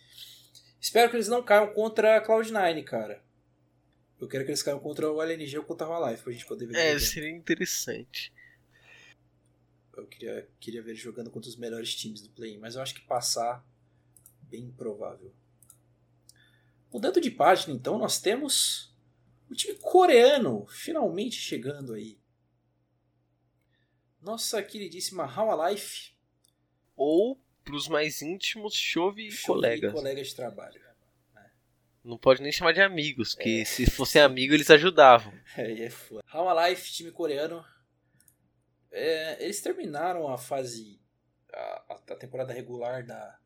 Espero que eles não caiam contra a Cloud9, cara. Eu quero que eles caiam contra o LNG ou contra a Life pra gente poder ver. É, seria interessante. Eu queria, queria ver eles jogando contra os melhores times do play, mas eu acho que passar bem improvável. Mudando de página, então, nós temos o time coreano finalmente chegando aí. Nossa queridíssima How Life, Ou, pros mais íntimos, chove e colegas. colegas de trabalho. Não pode nem chamar de amigos, porque se fossem amigos eles ajudavam. Aí é foda. How Alive, time coreano. É, eles terminaram a fase. A, a temporada regular da,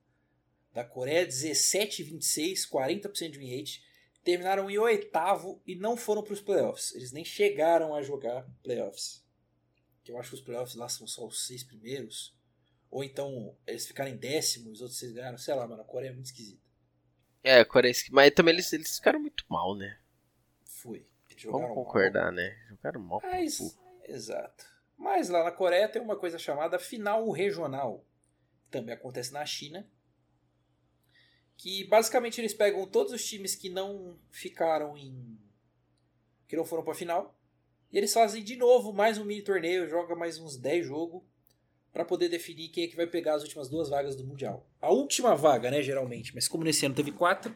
da Coreia 17 26, 40% de win rate. Terminaram em oitavo e não foram para os playoffs. Eles nem chegaram a jogar playoffs. Que eu acho que os playoffs lá são só os seis primeiros. Ou então eles ficaram em décimo, os outros seis ganharam. Sei lá, mano, a Coreia é muito esquisita. É, Coreia, mas também eles, eles ficaram muito mal, né? Foi. Vamos mal. concordar, né? Jogaram mal. Mas, exato. Mas lá na Coreia tem uma coisa chamada final regional. Também acontece na China. Que basicamente eles pegam todos os times que não ficaram em. que não foram pra final. E eles fazem de novo mais um mini torneio, joga mais uns 10 jogos. Pra poder definir quem é que vai pegar as últimas duas vagas do Mundial. A última vaga, né, geralmente. Mas como nesse ano teve quatro,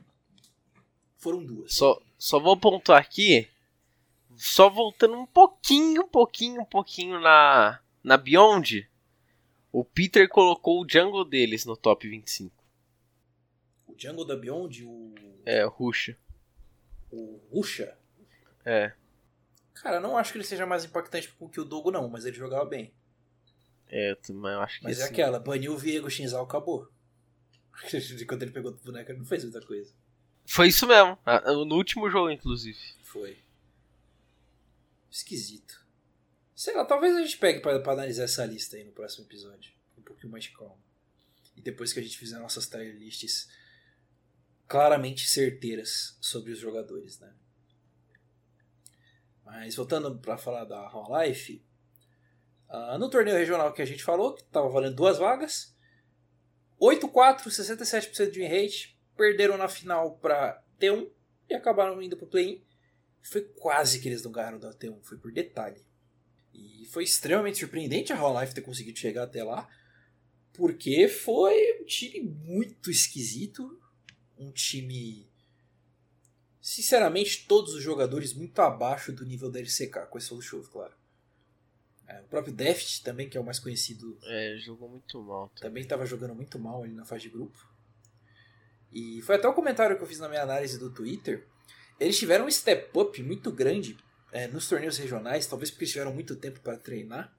foram duas. Só, só vou pontuar aqui. Só voltando um pouquinho, um pouquinho, um pouquinho na, na Beyond, o Peter colocou o jungle deles no top 25. O jungle da Beyond, o. É, o Rusha. O Rusha? É. Cara, não acho que ele seja mais impactante que o Dogo, não, mas ele jogava bem. É, mas eu acho que Mas é aquela, baniu o Viego Shinzal, acabou. Quando ele pegou o boneco, ele não fez muita coisa. Foi isso mesmo. No último jogo, inclusive. Foi. Esquisito. Sei lá, talvez a gente pegue pra, pra analisar essa lista aí no próximo episódio. Um pouquinho mais calmo. E depois que a gente fizer nossas tier lists claramente certeiras sobre os jogadores, né? Mas voltando pra falar da Hall Life, ah, no torneio regional que a gente falou, que tava valendo duas vagas, 8-4, 67% de win rate, perderam na final pra T1 e acabaram indo pro play-in. Foi quase que eles não ganharam da T1, foi por detalhe. E foi extremamente surpreendente a Hall Life ter conseguido chegar até lá, porque foi um time muito esquisito, um time sinceramente todos os jogadores muito abaixo do nível da LCK, com esse do show, claro. É, o próprio Deft também, que é o mais conhecido É, jogou muito mal. também estava jogando muito mal ali na fase de grupo. E foi até o comentário que eu fiz na minha análise do Twitter. Eles tiveram um step up muito grande é, nos torneios regionais, talvez porque eles tiveram muito tempo para treinar.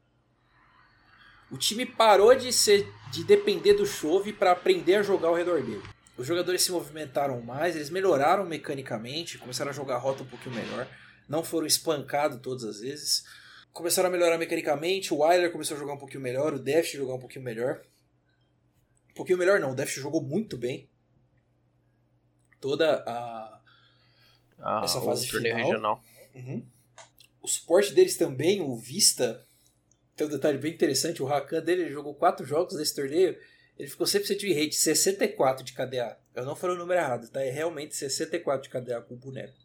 O time parou de ser de depender do chove para aprender a jogar ao redor dele. Os jogadores se movimentaram mais, eles melhoraram mecanicamente, começaram a jogar a rota um pouquinho melhor, não foram espancados todas as vezes. Começaram a melhorar mecanicamente, o Wyler começou a jogar um pouquinho melhor, o Deft jogar um pouquinho melhor. Um pouquinho melhor não, o Deft jogou muito bem. Toda a. Ah, Essa fase final. regional. Uhum. O suporte deles também, o Vista. Tem um detalhe bem interessante: o Rakan dele ele jogou quatro jogos nesse torneio. Ele ficou 100% de rate, 64 de KDA. Eu não falei o número errado, tá? É realmente 64 de KDA com o boneco.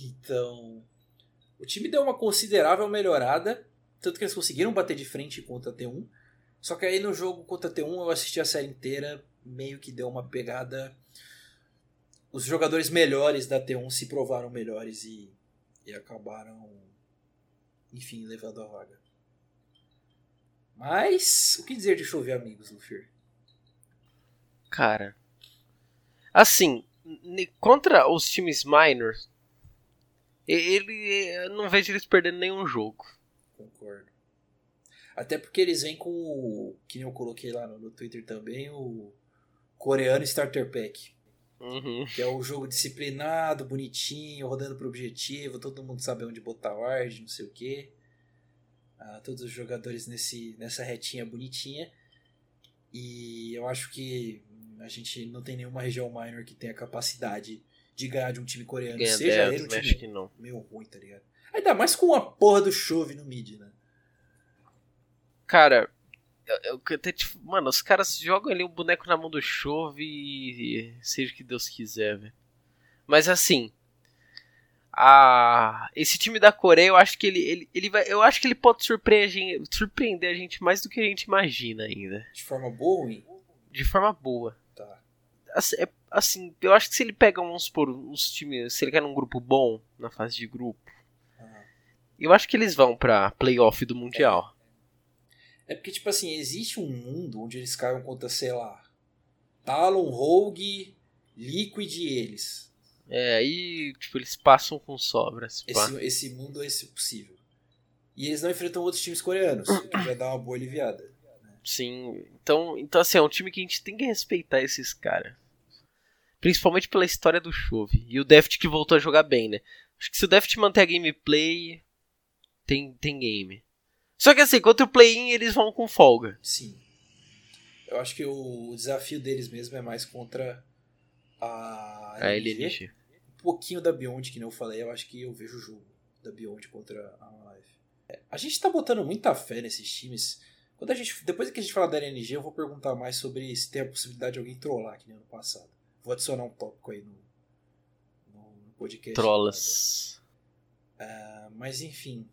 Então. O time deu uma considerável melhorada. Tanto que eles conseguiram bater de frente contra a T1. Só que aí no jogo contra a T1 eu assisti a série inteira. Meio que deu uma pegada. Os jogadores melhores da T1 se provaram melhores e, e acabaram. Enfim, levando a vaga. Mas. O que dizer de chover amigos, Luffy? Cara. Assim, contra os times minors, ele. eu Não vejo eles perdendo nenhum jogo. Concordo. Até porque eles vêm com o. Que nem eu coloquei lá no, Twitter também, o coreano Starter Pack. Uhum. Que é o jogo disciplinado, bonitinho, rodando pro objetivo, todo mundo sabe onde botar ward, não sei o que. todos os jogadores nesse, nessa retinha bonitinha. E eu acho que a gente não tem nenhuma região minor que tenha capacidade de ganhar de um time coreano, Ganha seja 10, ele um time que não. meio ruim, tá ligado? Ainda mais com a porra do chove no mid, né? Cara, eu, eu até, tipo, mano, os caras jogam ali um boneco na mão do chove e seja o que Deus quiser, velho. Mas assim, a esse time da Coreia, eu acho que ele, ele, ele vai, eu acho que ele pode surpreender, surpreender a gente mais do que a gente imagina ainda, De forma boa de forma boa. Tá. Assim, é- assim, eu acho que se ele pega, vamos supor, uns times, se ele quer num grupo bom, na fase de grupo, Ah. eu acho que eles vão pra playoff do Mundial. É porque, tipo assim, existe um mundo onde eles caem contra, sei lá, Talon, Rogue, Liquid e eles. É, aí, tipo, eles passam com sobras. Esse, esse mundo é esse possível. E eles não enfrentam outros times coreanos, o que já dá uma boa aliviada. Sim, então, então assim, é um time que a gente tem que respeitar esses caras. Principalmente pela história do Chove. E o Deft que voltou a jogar bem, né? Acho que se o Deft manter a gameplay, tem, tem game. Só que assim, contra o play-in eles vão com folga. Sim. Eu acho que o, desafio deles mesmo é mais contra a A LNG. LNG. um pouquinho da Beyond, que nem eu falei, eu acho que eu vejo o jogo da Beyond contra a Live. A gente tá botando muita fé nesses times. Quando a gente, depois que a gente falar da LNG, eu vou perguntar mais sobre se tem a possibilidade de alguém trollar, que nem ano passado. Vou adicionar um tópico aí no, no podcast. Trollas. Ah, mas enfim,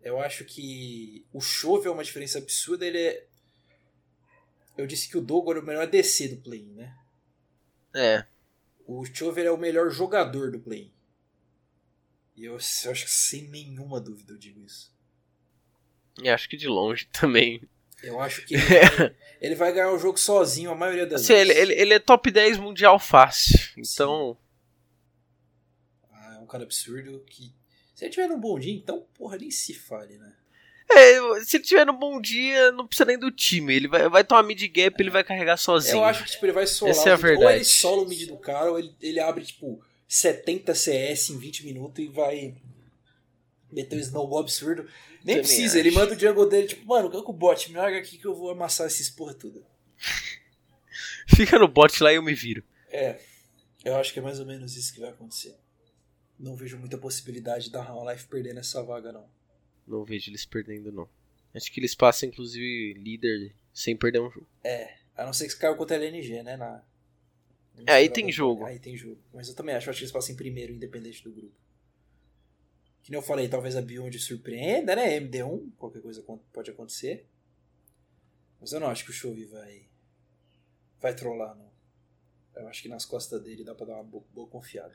eu acho que o Chove é uma diferença absurda. Ele é. Eu disse que o Dogo era o melhor DC do play, né? É, O Chover é o melhor jogador do play. E eu, eu acho que sem nenhuma dúvida eu digo isso. E acho que de longe também. Eu acho que ele vai, ele vai ganhar o jogo sozinho a maioria das Assim, ele, vezes. ele, ele é top 10 mundial fácil. Então, Ah, é um cara absurdo que. Se ele tiver num bom dia, então, porra, nem se fale, né? é, se ele tiver no bom dia, não precisa nem do time. Ele vai, vai tomar mid gap, ele vai carregar sozinho. Eu acho que tipo, ele vai solar. Essa é a mid- Ou verdade. ele sola o mid do cara, ou ele, ele abre, tipo, 70 CS em 20 minutos e vai meter um snowball absurdo. Nem Também precisa, acho. ele manda o jungle dele, tipo, mano, ganha com o bot, me larga aqui que eu vou amassar esses porra tudo. Fica no bot lá e eu me viro. É, eu acho que é mais ou menos isso que vai acontecer. Não vejo muita possibilidade da Half-Life perder nessa vaga, não. Não vejo eles perdendo, não. Acho que eles passam, inclusive, líder sem perder um jogo. A não ser que caiu contra a LNG, né? Na... É, aí tem jogo. Aí tem jogo. Mas eu também acho, acho que eles passam em primeiro, independente do grupo. Que nem eu falei, talvez a Beyond surpreenda, né? MD1, qualquer coisa pode acontecer. Mas eu não acho que o Chove vai. Vai trollar, não. Eu acho que nas costas dele dá pra dar uma bo- boa confiada.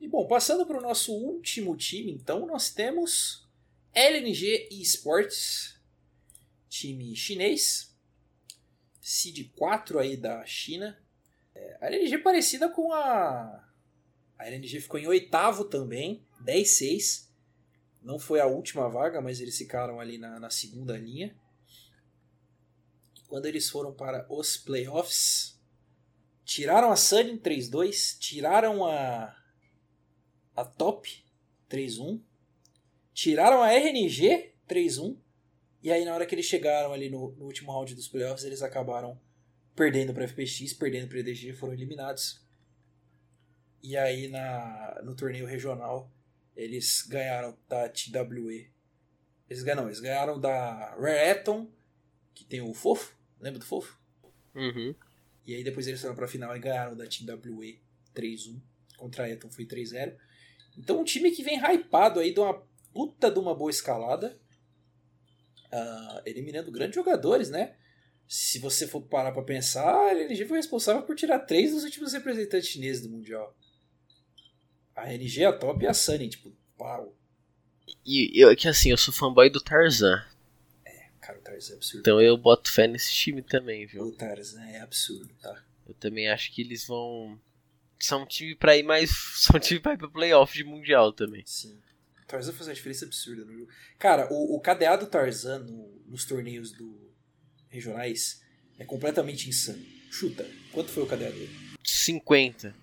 E bom, passando para o nosso último time, então, nós temos LNG Esports, time chinês, Seed 4 aí da China. É, a LNG parecida com a. A LNG ficou em oitavo também, 10-6. Não foi a última vaga, mas eles ficaram ali na, na segunda linha. Quando eles foram para os playoffs, tiraram a Sunny em 3-2, tiraram a, a Top 3-1, tiraram a RNG 3-1, e aí na hora que eles chegaram ali no, no último round dos playoffs, eles acabaram perdendo para FPX, perdendo para EDG, foram eliminados. E aí na, no torneio regional, eles ganharam da TWE. Eles ganharam, eles ganharam da Rare Eton, que tem o Fofo, lembra do Fofo? Uhum. E aí depois eles foram pra final e ganharam da TWE 3-1. Contra a Eton foi 3-0. Então um time que vem hypado aí de uma puta de uma boa escalada. ah, eliminando grandes jogadores, né? Se você for parar pra pensar, a LNG foi responsável por tirar três dos últimos representantes chineses do Mundial. A RNG, a Top e a Sunny, tipo, pau. E eu, que assim, eu sou fanboy do Tarzan. Cara, o Tarzan é absurdo. Então eu boto fé nesse time também, viu? O Tarzan é absurdo, tá? Eu também acho que eles vão. São um time pra ir mais. São um time pra ir pro playoff de Mundial também. Sim. O Tarzan faz uma diferença absurda no jogo. Cara, o, o KDA do Tarzan no- nos torneios do regionais é completamente insano. Chuta, quanto foi o KDA dele? 50.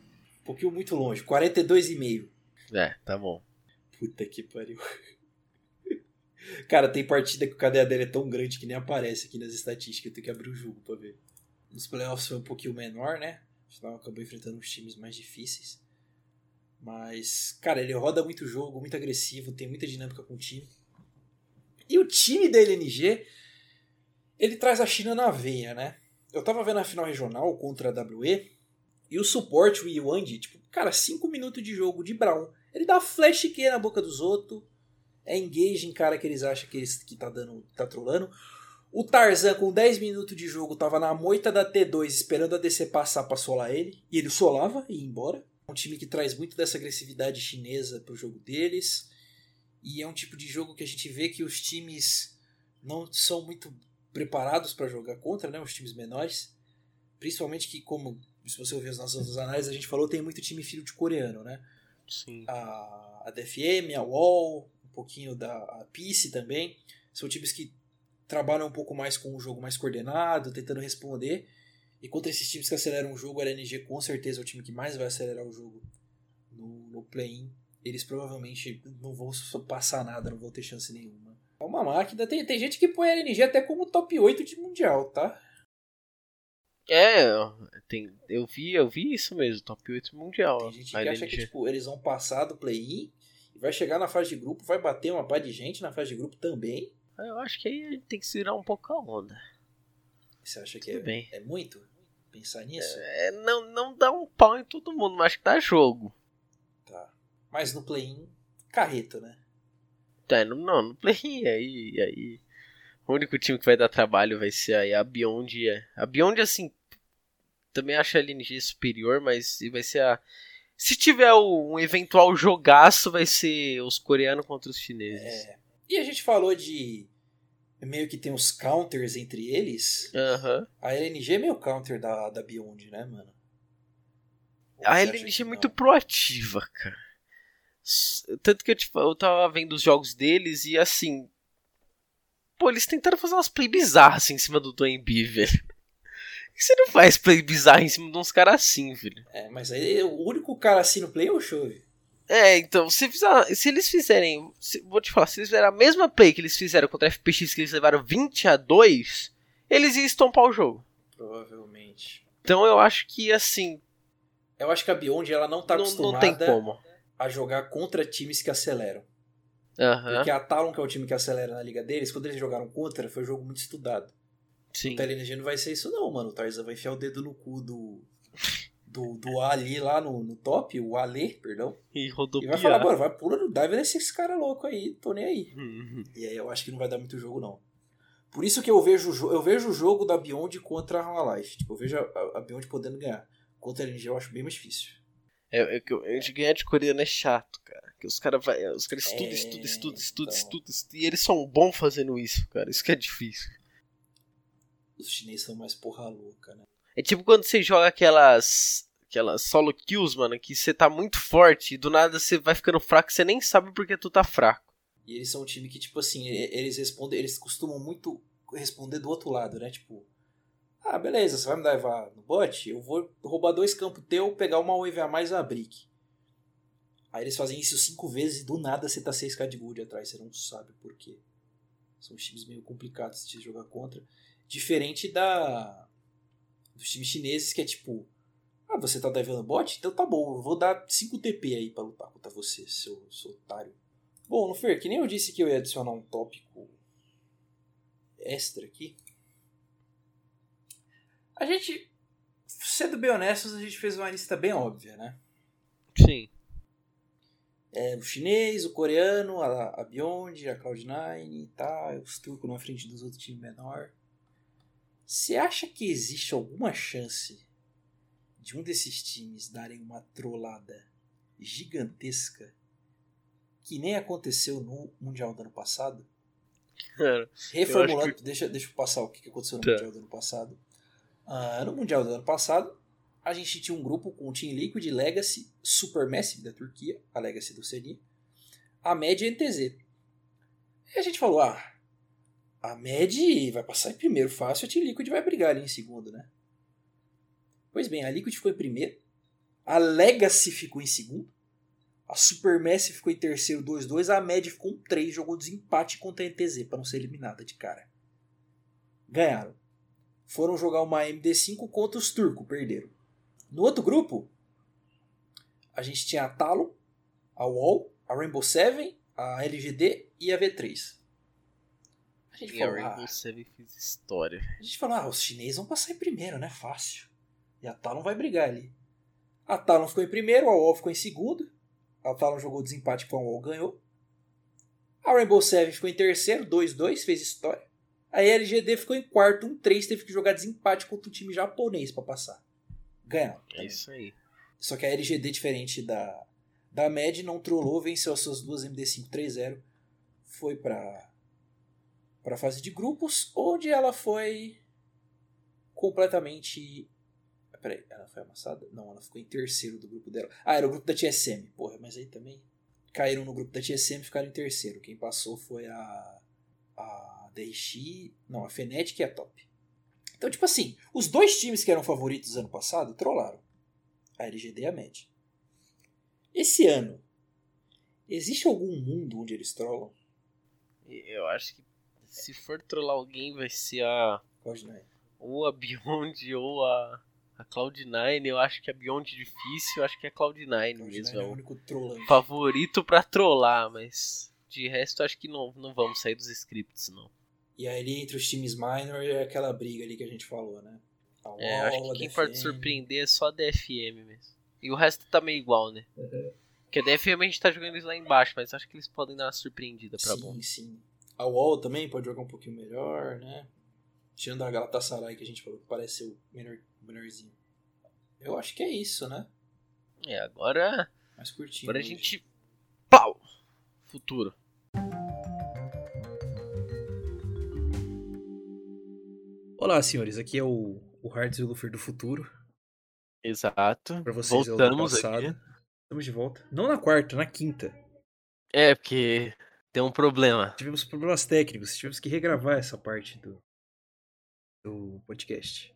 Um pouquinho muito longe, 42,5. É, tá bom. Puta que pariu. Cara, tem partida que o KDA dele é tão grande que nem aparece aqui nas estatísticas. Eu tenho que abrir o jogo pra ver. Nos playoffs foi um pouquinho menor, né? Afinal, acabou enfrentando uns times mais difíceis. Mas, cara, ele roda muito jogo, muito agressivo, tem muita dinâmica com o time. E o time da LNG, ele traz a China na veia, né? Eu tava vendo a final regional contra a WE, e o suporte, o Yuandi, tipo, cara, 5 minutos de jogo de Brown. Ele dá flash Q na boca dos outros, é engage em cara que eles acham que, eles, que tá dando, tá trolando. O Tarzan, com 10 minutos de jogo, tava na moita da T2 esperando a DC passar pra solar ele. E ele solava e ia embora. É um time que traz muito dessa agressividade chinesa pro jogo deles. E é um tipo de jogo que a gente vê que os times não são muito preparados para jogar contra, né? Os times menores. Principalmente que, como se você ouvir as nossas análises, a gente falou, tem muito time filho de coreano, né? Sim. a, a DFM, a UOL, um pouquinho da PICE também. São times que trabalham um pouco mais com o jogo mais coordenado, tentando responder. E contra esses times que aceleram o jogo, a LNG com certeza é o time que mais vai acelerar o jogo no, no play-in. Eles provavelmente não vão passar nada, não vão ter chance nenhuma. É uma máquina. Tem, tem gente que põe a LNG até como top 8 de mundial, tá? É, tem, eu vi, eu vi isso mesmo, top 8 mundial. Tem gente que acha que tipo, eles vão passar do play-in e vai chegar na fase de grupo, vai bater uma par de gente na fase de grupo também. Eu acho que aí a gente tem que segurar um pouco a onda. Você acha que Tudo é, bem. é muito pensar nisso? É, não, não dá um pau em todo mundo, mas acho que dá jogo. Tá. Mas no play-in, carreto, né? É, não, não, no play aí, aí. O único time que vai dar trabalho vai ser aí a Beyond. é- A Beyond, assim, também acho a LNG superior, mas vai ser a. Se tiver um eventual jogaço, vai ser os coreanos contra os chineses. É. E a gente falou de meio que tem os counters entre eles. Aham. A LNG é meio counter da, da Beyond, né, mano? Ou A LNG é muito não? proativa, cara. Tanto que eu, tipo, eu tava vendo os jogos deles e assim. Pô, eles tentaram fazer umas play bizarras assim, em cima do B, velho. Por que você não faz play bizarra em cima de uns caras assim, velho? É, mas aí o único cara assim no play é o Chove. É, então, se, se eles fizerem. se- vou te falar, se eles fizerem a mesma play que eles fizeram contra a FPX, que eles levaram 20 a 2, eles iam estompar o jogo. Provavelmente. Então eu acho que assim. Eu acho que a Beyond ela não tá não, acostumada não a jogar contra times que aceleram. Porque a Talon, que é o time que acelera na liga deles, quando eles jogaram contra, foi um jogo muito estudado. Sim. O LNG não vai ser isso não, mano. O Tarzan vai enfiar o dedo no cu do do, do Ali lá no, no top, o Ale, perdão. E E rodopiar. vai falar, mano, vai pula no dive nesses caras loucos aí, tô nem aí. Uhum. E aí eu acho que não vai dar muito jogo, não. Por isso que eu vejo, eu vejo o jogo da Beyond contra a Half-Life. Tipo, eu vejo a, a Beyond podendo ganhar. Contra a LNG eu acho bem mais difícil. É, é que gente ganhar de coreano é chato, cara. Que os caras vai, os caras estudam, É, estudam, estudam, estudam, então. estudam, estudam, e eles são bons fazendo isso, cara. Isso que é difícil. Os chineses são mais porra louca, né? É tipo quando você joga aquelas aquelas solo kills, mano, que você tá muito forte e do nada você vai ficando fraco, e você nem sabe porque tu tá fraco. E eles são um time que, tipo assim, eles respondem, eles costumam muito responder do outro lado, né? Tipo, ah, beleza, você vai me dar no bot? Eu vou roubar dois campos teu, pegar uma wave a mais e a brick. Aí eles fazem isso cinco vezes e do nada você tá 6k de gold atrás, você não sabe por quê. São times meio complicados de jogar contra. Diferente da dos times chineses que é tipo, ah, você tá devendo bot? Então tá bom, eu vou dar 5 TP aí pra lutar contra você, seu, seu otário. Bom, no Fer, que nem eu disse que eu ia adicionar um tópico extra aqui. A gente, sendo bem honestos, a gente fez uma lista bem óbvia, né? Sim. É, o chinês, o coreano, a, a Beyond, a Cloud9, tá, os turcos na frente dos outros times menor. Você acha que existe alguma chance de um desses times darem uma trollada gigantesca que nem aconteceu no Mundial do ano passado? Cara, Reformulando, acho deixa, deixa eu passar o que que aconteceu no Tá. Mundial do ano passado. Ah, no Mundial do ano passado, a gente tinha um grupo com o Team Liquid, Legacy, Supermassive da Turquia, a Legacy do CNI, a MED e a NTZ. E a gente falou, ah, a MED vai passar em primeiro fácil, a Team Liquid vai brigar ali em segundo, né? Pois bem, a Liquid ficou em primeiro, a Legacy ficou em segundo, a Supermassive ficou em terceiro 2-2, a MED ficou em 3, jogou desempate contra a NTZ para não ser eliminada de cara. Ganharam. Foram jogar uma MD5 contra os turcos, perderam. No outro grupo, a gente tinha a Talon, a WoW, a Rainbow Seven, a LGD e a V3. A gente e a falou, Rainbow ah, Seven fez história. a gente falou, ah, os chineses vão passar em primeiro, né? Fácil. E a Talon vai brigar ali. A Talon ficou em primeiro, a WoW ficou em segundo. A Talon jogou desempate com a WoW, ganhou. A Rainbow Seven ficou em terceiro, 2-2, fez história. A LGD ficou em quarto, 1-3, teve que jogar desempate contra um time japonês pra passar. Ganharam. É isso aí. Só que a LGD, diferente da, da MED, não trollou, venceu as suas duas MD5 3-0. Foi pra, pra fase de grupos, onde ela foi completamente. Peraí, ela foi amassada? Não, ela ficou em terceiro do grupo dela. Ah, era o grupo da TSM. Porra, mas aí também. Caíram no grupo da TSM e ficaram em terceiro. Quem passou foi a. A DX. Não, a Fnatic e a Top. Então, tipo assim, os dois times que eram favoritos ano passado trollaram a LGD e a MED. Esse ano, existe algum mundo onde eles trollam? Eu acho que se for trollar alguém vai ser a Cloud9. ou a Beyond ou a, a Cloud9. Eu acho que a Beyond é difícil, eu acho que é a Cloud9 Cloud9 mesmo. é É o único trollante. favorito pra trollar, mas de resto acho que não, não vamos sair dos scripts, não. E aí ali entre os times minor é aquela briga ali que a gente falou, né? A É, acho que quem pode surpreender é só a DFM mesmo. E o resto tá meio igual, né? Porque a DFM a gente tá jogando eles lá embaixo, mas acho que eles podem dar uma surpreendida pra Sim, bom. sim. A Wall também pode jogar um pouquinho melhor, né? Tirando a Galatasaray que a gente falou que parece ser o menor, menorzinho. Eu acho que é isso, né? É, agora. Mais curtinho. Agora a hoje. gente. Pau! Futuro. Olá, senhores. Aqui é o, o Hearts e o Luffy do futuro. Exato. Pra vocês é o do Voltamos passado. aqui. Estamos de volta. Não na quarta, na quinta. É, porque tem um problema. Tivemos problemas técnicos. Tivemos que regravar essa parte do, do podcast.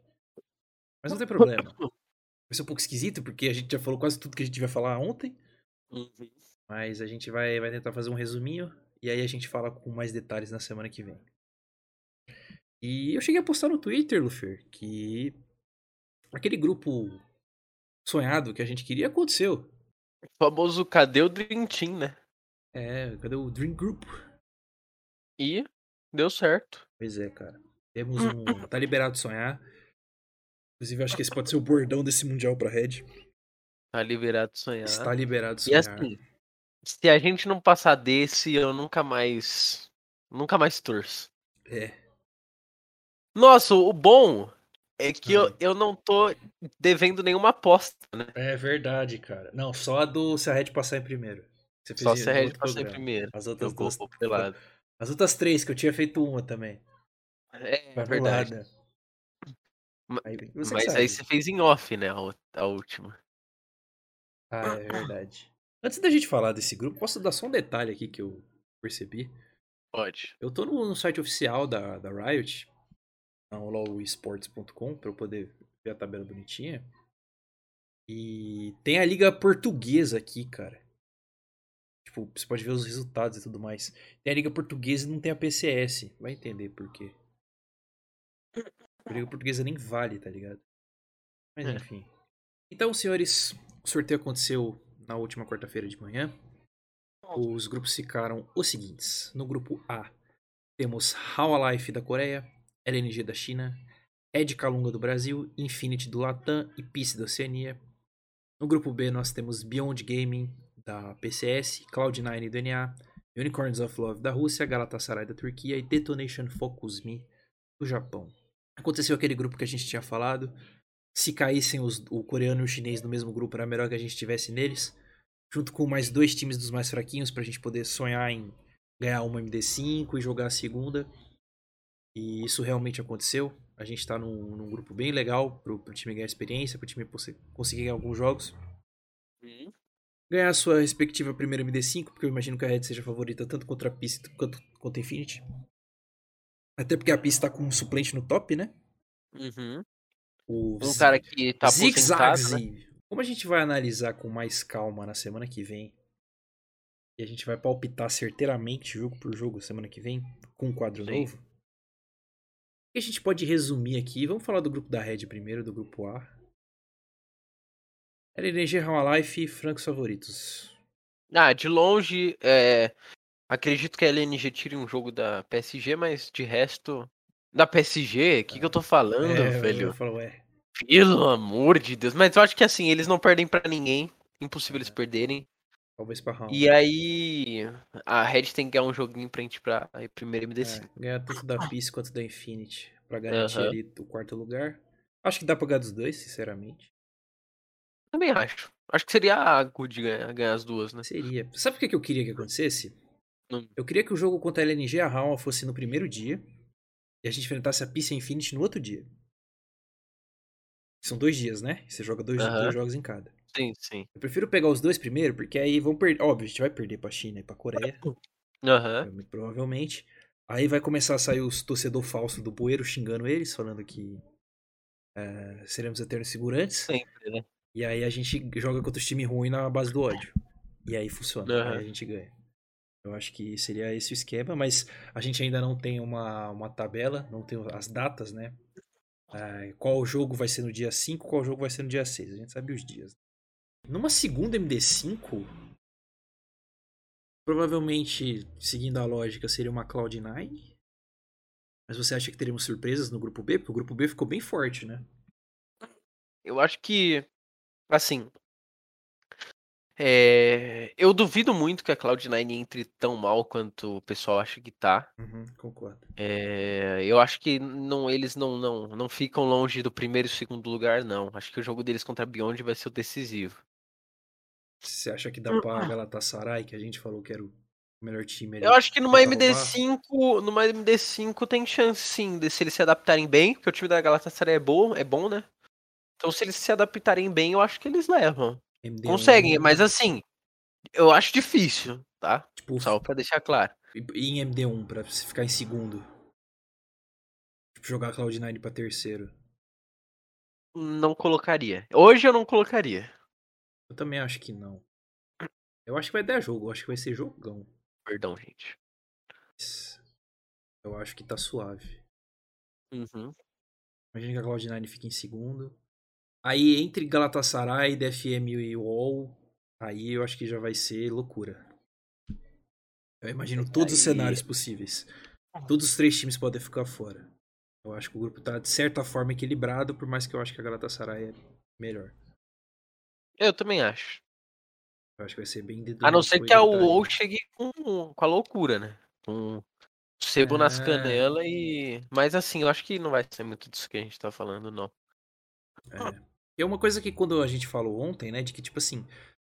Mas não tem problema. Vai ser um pouco esquisito, porque a gente já falou quase tudo que a gente vai falar ontem. Uhum. Mas a gente vai, vai tentar fazer um resuminho. E aí a gente fala com mais detalhes na semana que vem. E eu cheguei a postar no Twitter, Lufer, que aquele grupo sonhado que a gente queria aconteceu. O famoso cadê o Dream Team, né? É, cadê o Dream Group? E deu certo. Pois é, cara. Temos um. Tá liberado sonhar. Inclusive, acho que esse pode ser o bordão desse Mundial pra Red. Tá liberado de sonhar. Está liberado E sonhar. assim, se a gente não passar desse, eu nunca mais. Nunca mais torço. É. Nossa, o bom é que eu, Ah. eu não tô devendo nenhuma aposta, né? É verdade, cara. Não, só a do se a Red passar em primeiro. Você Só se a Red passar em primeiro. As Eu outras vou duas. pelado. As outras três, que eu tinha feito uma também. É, Vai verdade. lado. Aí, Mas sabe. aí você fez em off, né? A, a última. Ah, é verdade. Antes da gente falar desse grupo, posso dar só um detalhe aqui que eu percebi. Pode. Eu tô no, no site oficial da, da Riot, na lowesports.com, pra eu poder ver a tabela bonitinha. E tem a liga portuguesa aqui, cara. Tipo, você pode ver os resultados e tudo mais. Tem a liga portuguesa e não tem a PCS. Vai entender por quê. A liga portuguesa nem vale, tá ligado? Mas É. enfim. Então, senhores, o sorteio aconteceu na última quarta-feira de manhã. Os grupos ficaram os seguintes. No grupo A, temos How Life da Coreia, LNG da China, Ed Calunga do Brasil, Infinity do Latam e Peace da Oceania. No grupo B, nós temos Beyond Gaming da PCS, Cloud9 do NA, Unicorns of Love da Rússia, Galatasaray da Turquia e Detonation Focus Me do Japão. Aconteceu aquele grupo que a gente tinha falado. Se caíssem os- o coreano e o chinês no mesmo grupo, era melhor que a gente estivesse neles junto com mais dois times dos mais fraquinhos pra gente poder sonhar em ganhar uma MD5 e jogar a segunda. E isso realmente aconteceu. A gente tá num, num grupo bem legal pro, pro time ganhar experiência, pro time posse- conseguir ganhar alguns jogos. Ganhar a sua respectiva primeira MD5, porque eu imagino que a Red seja favorita tanto contra a Pista quanto contra a Infinity. Até porque a Pista tá com um suplente no top, né? Uhum. O Um cara que tá Zig né? Como a gente vai analisar com mais calma na semana que vem, e a gente vai palpitar certeiramente jogo por jogo semana que vem, com um quadro Sim. novo, o que a gente pode resumir aqui? Vamos falar do grupo da Red primeiro, do grupo A. LNG, How Life e francos favoritos. Ah, de longe, é, acredito que a LNG tire um jogo da PSG, mas de resto. Da PSG? O que, que eu tô falando, É, velho? Falo. Pelo amor de Deus. Mas eu acho que assim, eles não perdem pra ninguém. Impossível eles perderem. Talvez pra Round. E aí. A Red tem que ganhar um joguinho pra gente pra ir primeiro MD5. É, ganhar tanto da Peace quanto da Infinity pra garantir ali o quarto lugar. Acho que dá pra ganhar dos dois, sinceramente. Também acho. Acho que seria good ganhar, ganhar as duas, né? Seria. Sabe o que eu queria que acontecesse? Hum. Eu queria que o jogo contra a LNG e a Raw fosse no primeiro dia e a gente enfrentasse a Peace e a Infinity no outro dia. São dois dias, né? Você joga dois, Aham. dois jogos em cada. Sim, sim. Eu prefiro pegar os dois primeiro, porque aí vão perder. Óbvio, a gente vai perder pra China e pra Coreia, Aham. muito provavelmente. Aí vai começar a sair os torcedor falso do Bueiro xingando eles, falando que é, seremos eternos figurantes. Sempre, né? E aí a gente joga contra os times ruins na base do ódio. E aí funciona. Aham. Aí a gente ganha. Eu acho que seria esse o esquema, mas a gente ainda não tem uma, uma tabela, não tem as datas, né? Ah, qual jogo vai ser no dia 5, qual jogo vai ser no dia 6. A gente sabe os dias. Numa segunda MD5, provavelmente, seguindo a lógica, seria uma Cloud9. Mas você acha que teremos surpresas no grupo B? Porque o grupo B ficou bem forte, né? Eu acho que. Assim. é, Eu duvido muito que a Cloud9 entre tão mal quanto o pessoal acha que tá. Uhum, concordo. É, Eu acho que não, eles não, não, não ficam longe do primeiro e segundo lugar, não. Acho que o jogo deles contra a Beyond vai ser o decisivo. Você acha que dá pra Galatasaray, que a gente falou que era o melhor time ali? Eu acho que numa dá pra roubar? MD5, numa MD5 tem chance sim, de se eles se adaptarem bem, porque o time da Galatasaray é bom, é bom, né? Então se eles se adaptarem bem, eu acho que eles levam. MD1, Conseguem, mas assim, eu acho difícil, tá? Tipo, Só pra deixar claro. e em MD1, pra você ficar em segundo. Tipo, jogar Cloud9 pra terceiro. Não colocaria. Hoje eu não colocaria. Eu também acho que não. Eu acho que vai dar jogo, eu acho que vai ser jogão. Perdão, gente. Eu acho que tá suave. Uhum. Imagina que a Cloud9 fica em segundo. Aí entre Galatasaray, DFM e UOL, aí eu acho que já vai ser loucura. Eu imagino todos os Aí- cenários possíveis. Todos os três times podem ficar fora. Eu acho que o grupo tá de certa forma equilibrado, por mais que eu acho que a Galatasaray é melhor. Eu também acho. Eu acho que vai ser bem A não ser que a. UOL chegue com, com a loucura, né? Com sebo nas É. canelas e. Mas assim, eu acho que não vai ser muito disso que a gente tá falando, não. É. É uma coisa que quando a gente falou ontem, né, de que tipo assim,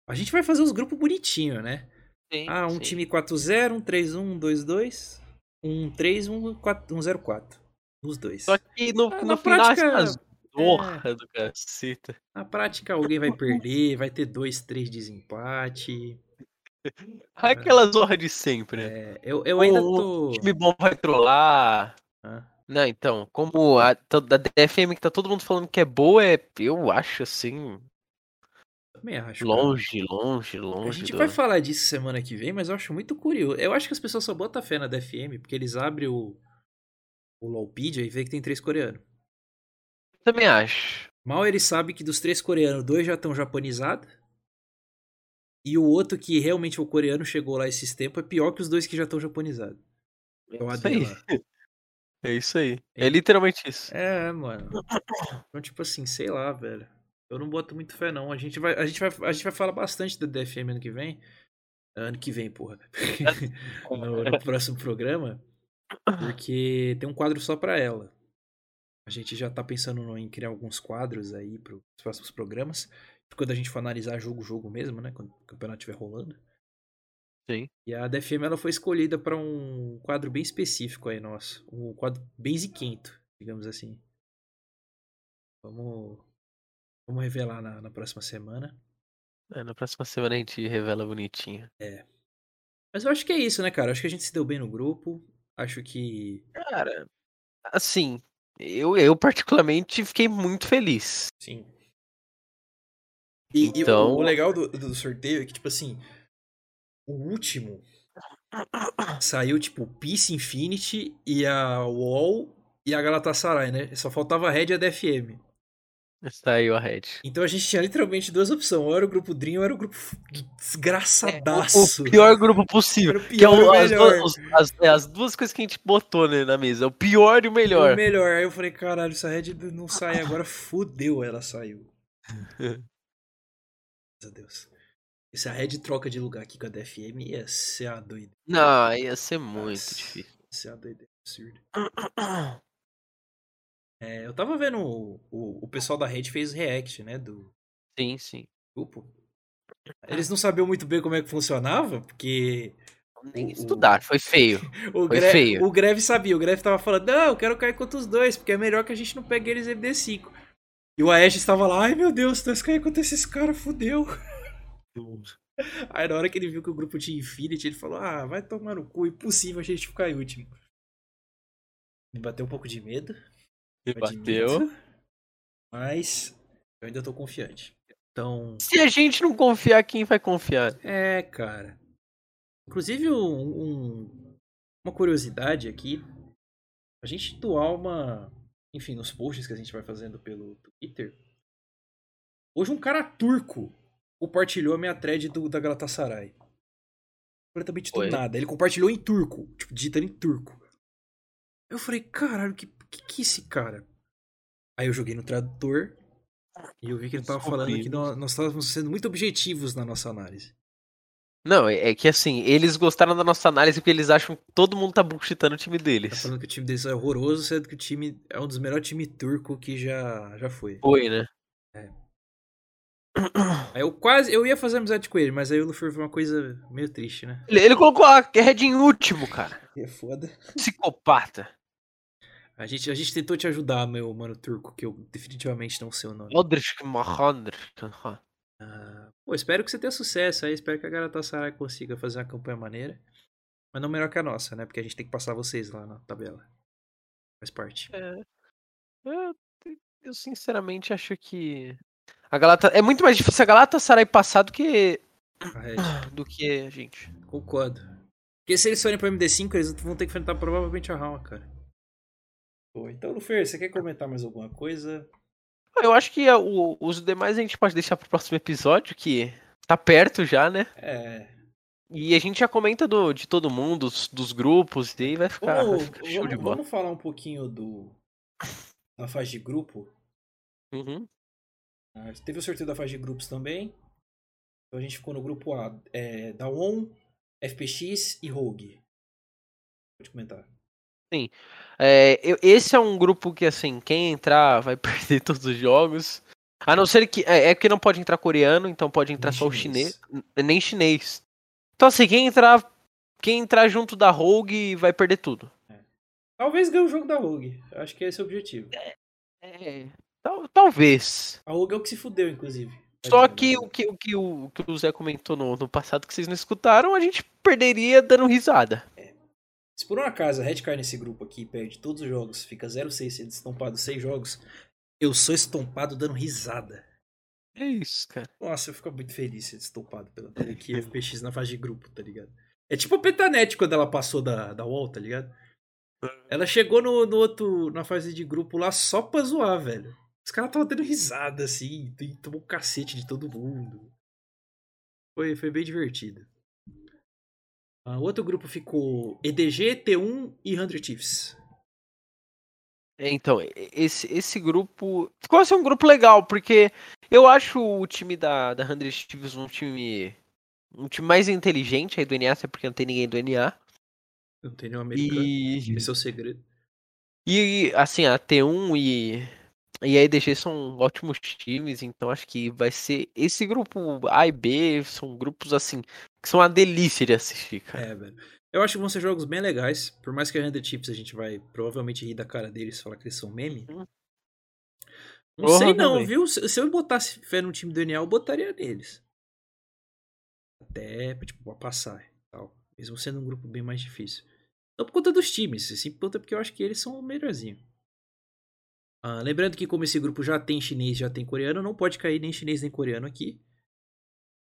a gente vai fazer os grupos bonitinho, né? Sim, Ah, um sim. time 4-0, um 3-1, um 2-2, um 3, um 4 um 0-4. Os dois. Só que no, Ah, no na final prática, porra do caceta. Na prática, alguém vai perder, vai ter dois, três desempate. Aquela zorra de sempre, né? É, eu, eu ainda O tô. time bom vai trollar. Ah, Não, então, como a da DFM que tá todo mundo falando que é boa, é, eu acho assim, também acho. cara. longe, longe, A longe. gente do- vai falar disso semana que vem, mas eu acho muito curioso. Eu acho que as pessoas só botam fé na DFM, porque eles abrem o, o LoLpedia e vê que tem três coreanos. Também acho. Mal ele sabe que dos três coreanos, dois já estão japonizados. E o outro que realmente é o coreano chegou lá esses tempos é pior que os dois que já estão japonizados. É o isso AD aí. lá. É isso aí. É. É literalmente isso. É, mano. Então, tipo assim, sei lá, velho. Eu não boto muito fé, não. A gente vai, a gente vai, a gente vai falar bastante da DFM ano que vem. Ano que vem, porra. no, no próximo programa. Porque tem um quadro só pra ela. A gente já tá pensando em criar alguns quadros aí pros próximos programas. Quando a gente for analisar jogo-jogo mesmo, né? Quando o campeonato estiver rolando. Sim. E a DFM ela foi escolhida pra um quadro bem específico aí, nosso. Um quadro bem ziquento, digamos assim. Vamos, vamos revelar na, na próxima semana. É, na próxima semana a gente revela bonitinho. Mas eu acho que é isso, né, cara? Acho que a gente se deu bem no grupo. Acho que. Cara, assim, eu, eu particularmente fiquei muito feliz. Sim. E, e Então- o, o legal do, do sorteio é que, tipo assim. O último saiu, tipo, Peace Infinity e a Wall e a Galatasaray, né? Só faltava a Red e a DFM. Saiu a Red. Então a gente tinha literalmente duas opções. Ou era o grupo Dream ou era o grupo desgraçadaço. É, O pior grupo possível. Era o Que é pior e o- o as, melhor. duas, as- é, as duas coisas que a gente botou né, na mesa. O pior e o O melhor. melhor. Aí eu falei, caralho, se a Red não sai agora, fudeu, ela saiu. A Deus. Se a Red troca de lugar aqui com a DFM, ia ser a doida. Não, ia ser muito Nossa, difícil. Ia ser a doida absurda. É, eu tava vendo o, o, o pessoal da Red fez react, né, do Sim, sim. grupo. Eles não sabiam muito bem como é que funcionava, porque Nem estudar, foi feio. o, Foi feio. o Greve sabia. O Greve tava falando, não, eu quero cair contra os dois, porque é melhor que a gente não pegue eles MD5. E o Ash estava lá, ai meu Deus, se nós cair contra esses caras, fudeu. Aí na hora que ele viu que o grupo tinha Infinity, ele falou, ah, vai tomar no cu, impossível a gente ficar em último. Me bateu um pouco de medo. Me bateu. Mas eu ainda tô confiante. Então, Se a gente não confiar, quem vai confiar? é, cara. Inclusive, um, um- uma curiosidade aqui. A gente doar uma. Enfim, nos posts que a gente vai fazendo pelo Twitter. Hoje um cara turco compartilhou a minha thread do, da Galatasaray. Completamente do Foi? nada. Ele compartilhou em turco. Tipo, digitando em turco. Eu falei, caralho, que, que que é esse cara? Aí eu joguei no tradutor. E eu vi que ele tava falando que nós, nós estávamos sendo muito objetivos na nossa análise. Não, é é que assim, eles gostaram da nossa análise porque eles acham que todo mundo tá bullshitando o time Tá deles. falando que o time deles é horroroso, sendo que o time é um dos melhores times turco que já, já foi. Foi, né? É. Aí eu quase. Eu ia fazer amizade com ele, mas aí o Luffy foi uma coisa meio triste, né? Ele, ele colocou a Red em último, cara. É foda. Psicopata. A gente, a gente tentou te ajudar, meu mano turco, que eu definitivamente não sei o nome. Aldrich Mahandr. Ah, pô, espero que você tenha sucesso aí. Espero que a Galatasaray consiga fazer uma campanha maneira. Mas não melhor que a nossa, né? Porque a gente tem que passar vocês lá na tabela. Faz parte. É, eu, eu sinceramente acho que. A Galata... É muito mais difícil a Galatasaray passar do que. A do que a gente. Concordo. Porque se eles forem pro MD5, eles vão ter que enfrentar provavelmente a Raul, cara. Pô, então, Lufer, você quer comentar mais alguma coisa? Eu acho que o- os demais a gente pode deixar pro próximo episódio, que tá perto já, né? É. E a gente já comenta do, de todo mundo, dos, dos grupos, e aí vai ficar, vai Vamos, ficar show de vamos, bola. vamos falar um pouquinho do. Da fase de grupo. Uhum. Ah, teve o sorteio da fase de grupos também. Então a gente ficou no grupo A. É, Daon, FPX e Rogue. Pode comentar. É, eu- esse é um grupo que, assim, quem entrar vai perder todos os jogos. A não ser que. É, é que não pode entrar coreano, então pode entrar Nem só o chinês. chinês. n- Nem chinês. Então, assim, quem entrar. Quem entrar junto da Rogue vai perder tudo. Talvez ganhe o jogo da Rogue. Acho que esse é o objetivo. É. Tal- talvez. A Rogue é o que se fudeu, inclusive. Só que o que, o, que o, que o Zé comentou no, no passado que vocês não escutaram, a gente perderia dando risada. Se por um acaso a Red cai nesse grupo aqui perde todos os jogos, fica 0-6 sendo estompado 6 jogos, eu sou estompado dando risada. É isso, cara. Nossa, eu fico muito feliz sendo estompado pela aqui FPX na fase de grupo, tá ligado? É tipo a Petanet quando ela passou da, da UOL, tá ligado? Ela chegou no, no outro, na fase de grupo lá só pra zoar, velho. Os caras estavam dando risada, assim, e tomou um cacete de todo mundo. Foi, foi bem divertido. Ah, O outro grupo ficou EDG, T1 e 100 Chiefs. É, Então, esse, esse grupo. Ficou assim um grupo legal, porque eu acho o time da, da 100 Chiefs um time. Um time mais inteligente aí do NA, até porque não tem ninguém do NA. Não tem nenhum americano. E. Esse é o segredo. E assim, a T1 e, e a EDG são ótimos times, então acho que vai ser. Esse grupo A e B são grupos assim, que são uma delícia de assistir, cara. É, velho. Eu acho que vão ser jogos bem legais. Por mais que a 100 Chiefs a gente vai provavelmente rir da cara deles falar que eles são meme. Hum. Não sei não, Provavelmente. viu? Se se eu botasse fé no time do NA, eu botaria neles. Até, tipo, pra passar e tal. Mesmo sendo um grupo bem mais difícil. Não por conta dos times, sim por conta porque eu acho que eles são o melhorzinho. Ah, lembrando que como esse grupo já tem chinês, já tem coreano, não pode cair nem chinês nem coreano aqui.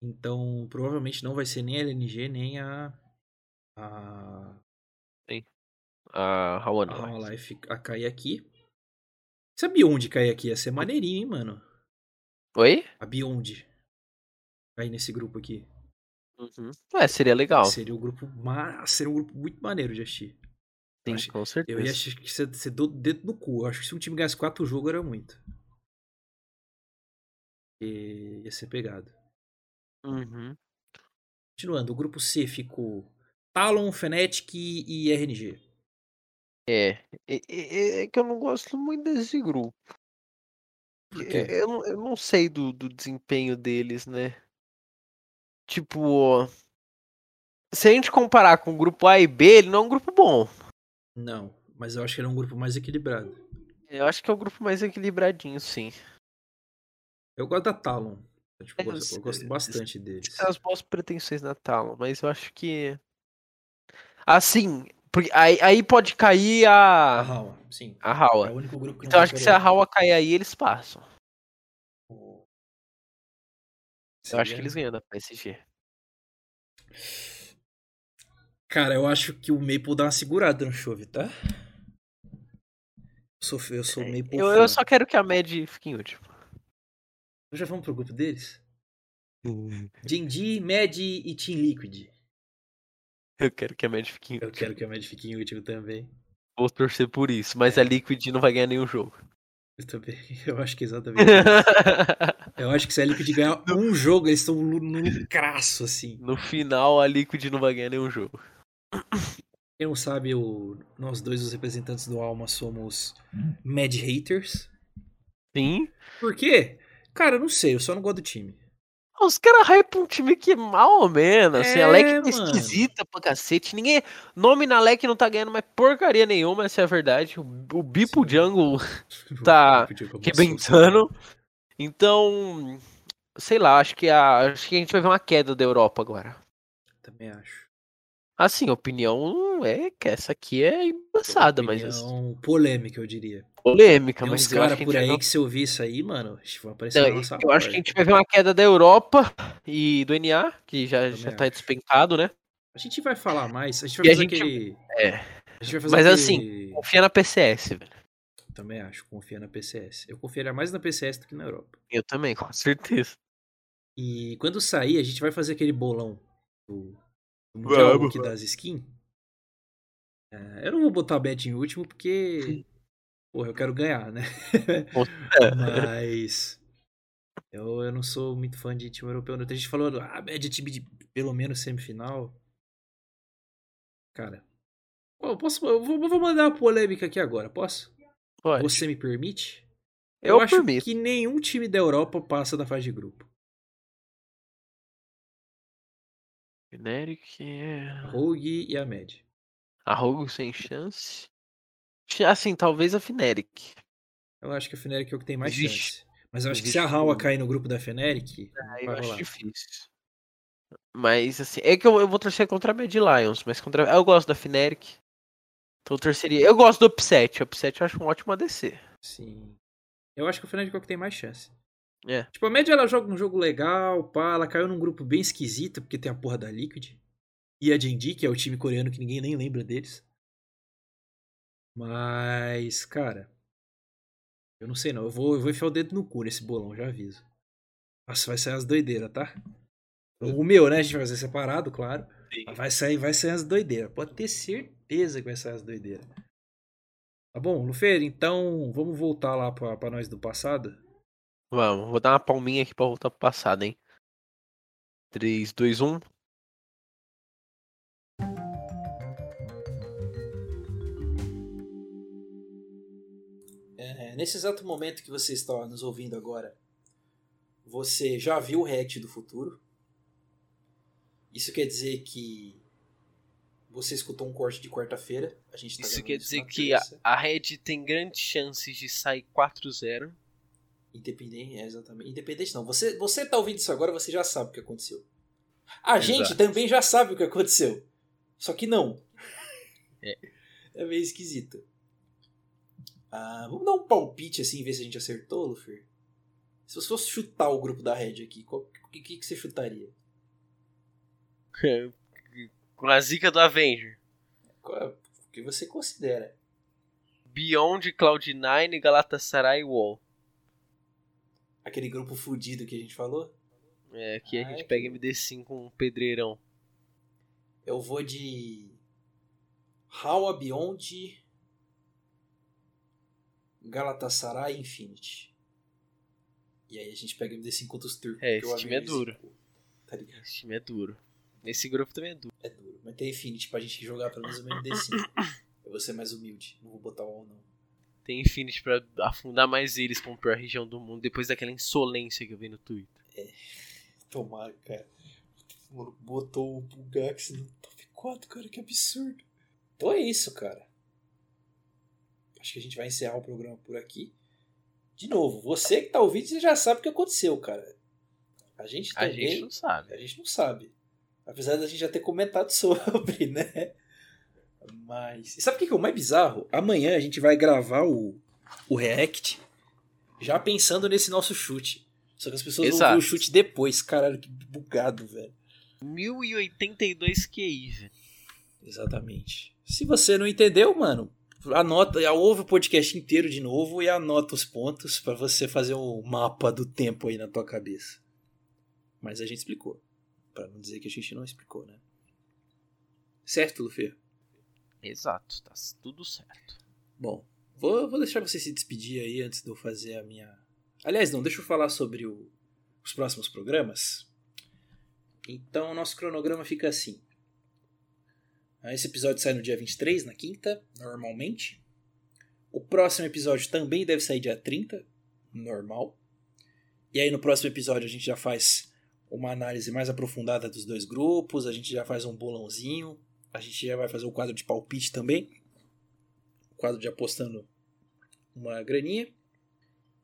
Então, provavelmente não vai ser nem a LNG, nem a... A, A a Hawana. Life a cair aqui. Se a Beyond cair aqui, ia ser maneirinho, hein, mano? Oi? A Beyond cair nesse grupo aqui. Uhum. É, seria legal. Seria um grupo ma... seria um grupo muito maneiro de assistir. Sim, acho- com certeza. Eu ia achar que você, você deu o dedo no cu. Eu acho que se um time ganhasse quatro jogos era muito. E ia ser pegado. Uhum. Continuando, o grupo C ficou Talon, Fnatic e RNG. É, é, é- é que eu não gosto muito desse grupo. É? Eu, não- eu não sei do, do desempenho deles, né? Tipo, se a gente comparar com o grupo A e B, ele não é um grupo bom. Não, mas eu acho que ele é um grupo mais equilibrado. Eu acho que é o grupo mais equilibradinho, sim. Eu gosto da Talon. Eu, tipo, É, gosto, eu gosto bastante deles. Tem as boas pretensões na Talon, mas eu acho que. Assim, porque aí, aí pode cair A a. Hawa, sim. A É Então acho que se a. Hawa cair aí, eles passam. Eu acho que eles ganham da PSG. Cara, eu acho que o Maple dá uma segurada no chove, tá? Eu sou, eu sou Maple Eu, eu só quero que a Mad fique em último. Nós já vamos pro grupo deles? Genji, Mad e Team Liquid. Eu quero que a Mad fique em Eu último. quero que a Mad fique em último também. Vou torcer por isso, mas É. a Liquid não vai ganhar nenhum jogo. Eu também. Eu acho que é exatamente isso. Eu acho que se a Liquid ganhar um jogo, eles estão no no lucraço, assim. no final, a Liquid não vai ganhar nenhum jogo. Quem não sabe, o... nós dois, os representantes do Alma, somos Mad Haters. Sim. Por quê? Cara, eu não sei, eu só não gosto do time. Os caras hypam um time que é mal ou menos, assim, É, a LEC é mano. esquisita pra cacete. Ninguém. Nome na LEC não tá ganhando mais porcaria nenhuma, essa é a verdade. O, o Bipo Sim. Jungle tá Podia que eu rebentando. Então. Sei lá, acho que, a, acho que a gente vai ver uma queda da Europa agora. Também acho. Assim, a opinião é que essa aqui é embaçada, mas assim, Opinião polêmica, eu diria. polêmica, Tem mas uns eu acho caras que a por aí ver- que se eu ouvir isso aí, mano, vão aparecer Não, na nossa eu acho que a gente vai ver uma queda da Europa e do NA, que já, Também já tá despencado, né? A gente vai falar mais. A gente vai E fazer gente- aquele. É. A gente vai fazer Mas aquele... assim, Confia na PCS, velho. Também acho, confia na PCS. Eu confiaria mais na PCS do que na Europa. Eu também, com certeza. E quando sair, a gente vai fazer aquele bolão do Mundial aqui das skins. É, eu não vou botar a bet em último porque. Porra, eu quero ganhar, né? Mas. Eu, eu não sou muito fã de time europeu. não. Tem gente falando, ah, bet de time de pelo menos semifinal. Cara. Eu posso. Eu vou, eu vou mandar uma polêmica aqui agora, posso? Pode. Você me permite? Eu acho permito. que nenhum time da Europa passa da fase de grupo. Generic é. Rogue e a Med. A Rogue sem chance. Assim, talvez a Fnatic. Eu acho que a Fnatic é o que tem mais Existe. chance. Mas eu acho que se Existe a Hawa um- cair no grupo da não Aí eu vai acho rolar. difícil. Mas assim, é que eu, eu vou torcer contra a Mad Lions, mas contra. Eu gosto da Fnatic. Então eu torceria. Eu gosto do Upset. O Upset eu acho um ótimo ADC. Sim. Eu acho que a Fnatic é o que tem mais chance. É. Tipo, a Med ela joga um jogo legal, pá, ela caiu num grupo bem esquisito, porque tem a porra da Liquid. E a Genji, que é o time coreano que ninguém nem lembra deles. Mas, cara. Eu não sei não. Eu vou, eu vou enfiar o dedo no cu nesse bolão, já aviso. Nossa, vai sair as doideiras, tá? O meu, né? A gente vai fazer separado, claro. Vai sair, vai sair as doideiras. Pode ter certeza que vai sair as doideiras. Tá bom, Lufer, então vamos voltar lá pra, pra nós do passado. Vamos, vou dar uma palminha aqui pra voltar pro passado, hein? 3, 2, 1. É, nesse exato momento que você está nos ouvindo agora, você já viu o React do futuro. Isso quer dizer que você escutou um corte de quarta-feira. A gente tá Isso quer dizer que a, a Red tem grandes chances de sair 4-0. Independente, é, exatamente. Independente não. Você, você tá ouvindo isso agora, você já sabe o que aconteceu. A gente Exato. também já sabe o que aconteceu. Só que não. É. É meio esquisito. Ah, vamos dar um palpite assim, ver se a gente acertou, Luffy. Se você fosse chutar o grupo da Red aqui, o que, que, que você chutaria? Com a zica do Avenger. É- o que você considera? Beyond, Cloud9, Galatasaray e Wall. Aquele grupo fudido que a gente falou? É, aqui a Ai, gente que- pega MD5 com um pedreirão. Eu vou de. Hawa Beyond. Galatasaray e Infinity. E aí a gente pega MD5 contra os turcos. É, esse time é duro. zicou, Tá ligado? Esse time é duro. Esse grupo também é duro. É duro. Mas tem Infinity pra gente jogar pelo menos o MD5. Eu vou ser mais humilde. Não vou botar o 1 não. Tem Infinity pra afundar mais eles como pior região do mundo depois daquela insolência que eu vi no Twitter. Tomara, cara. Botou o Bugax no top 4, cara, que absurdo. Então é isso, cara. Acho que a gente vai encerrar o programa por aqui. De novo, você que tá ouvindo, você já sabe o que aconteceu, cara. A gente A também. gente não sabe. A gente não sabe. Apesar da gente já ter comentado sobre, né? Mas. E sabe o que é o mais bizarro? Amanhã a gente vai gravar o, o React já pensando nesse nosso chute. Só que as pessoas vão Exato. ver o chute depois. Caralho, que bugado, velho. 1082 QI, velho. Exatamente. Se você não entendeu, mano, anota, ouve o podcast inteiro de novo e anota os pontos pra você fazer um mapa do tempo aí na tua cabeça. Mas a gente explicou. Pra não dizer que a gente não explicou, né? Certo, Luffy? Exato, tá tudo certo. Bom, vou, vou deixar você se despedir aí antes de eu fazer a minha. Aliás, não, deixa eu falar sobre o- os próximos programas. Então, o nosso cronograma fica assim. Esse episódio sai no dia 23, na quinta, normalmente. O próximo episódio também deve sair dia 30, normal. E aí, no próximo episódio, a gente já faz uma análise mais aprofundada dos dois grupos, a gente já faz um bolãozinho, a gente já vai fazer o quadro de palpite também, o quadro de apostando uma graninha.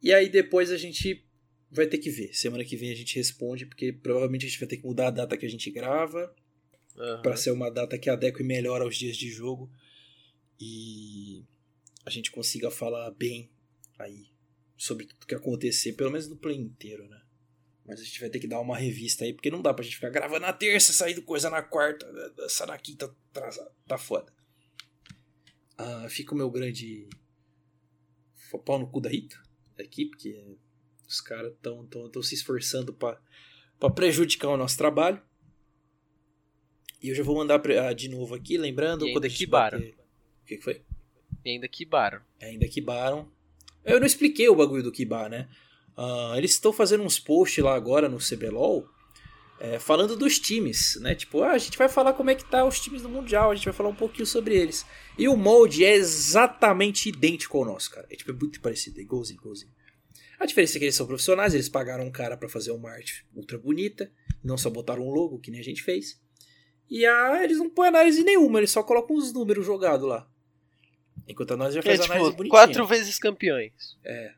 E aí depois a gente vai ter que ver. Semana que vem a gente responde, porque provavelmente a gente vai ter que mudar a data que a gente grava uhum. para ser uma data que adeque melhor aos dias de jogo e a gente consiga falar bem aí sobre tudo que acontecer, pelo menos no play inteiro, né? Mas a gente vai ter que dar uma revista aí, porque não dá pra gente ficar gravando na terça, saindo coisa na quarta, dançar na quinta, atrasado. Tá foda. Ah, fica o meu grande pau no cu da Rita aqui, porque os caras estão tão, tão se esforçando para prejudicar o nosso trabalho. E eu já vou mandar pra, ah, de novo aqui, lembrando. E ainda quibaram. Bater... O que, que foi? E ainda quibaram. Ainda quibaram. Eu não expliquei o bagulho do Kibar, né? Uh, eles estão fazendo uns posts lá agora no CBLOL é, falando dos times, né? Tipo, ah, a gente vai falar como é que tá os times do Mundial, a gente vai falar um pouquinho sobre eles. E o molde é exatamente idêntico ao nosso, cara. É tipo, é muito parecido, é igualzinho, igualzinho. A diferença é que eles são profissionais, eles pagaram um cara para fazer uma arte ultra bonita, não só botaram um logo, que nem a gente fez. E a, eles não põem análise nenhuma, eles só colocam os números jogados lá. Enquanto nós já faz é, tipo, análise bonitinha. Quatro vezes campeões. É.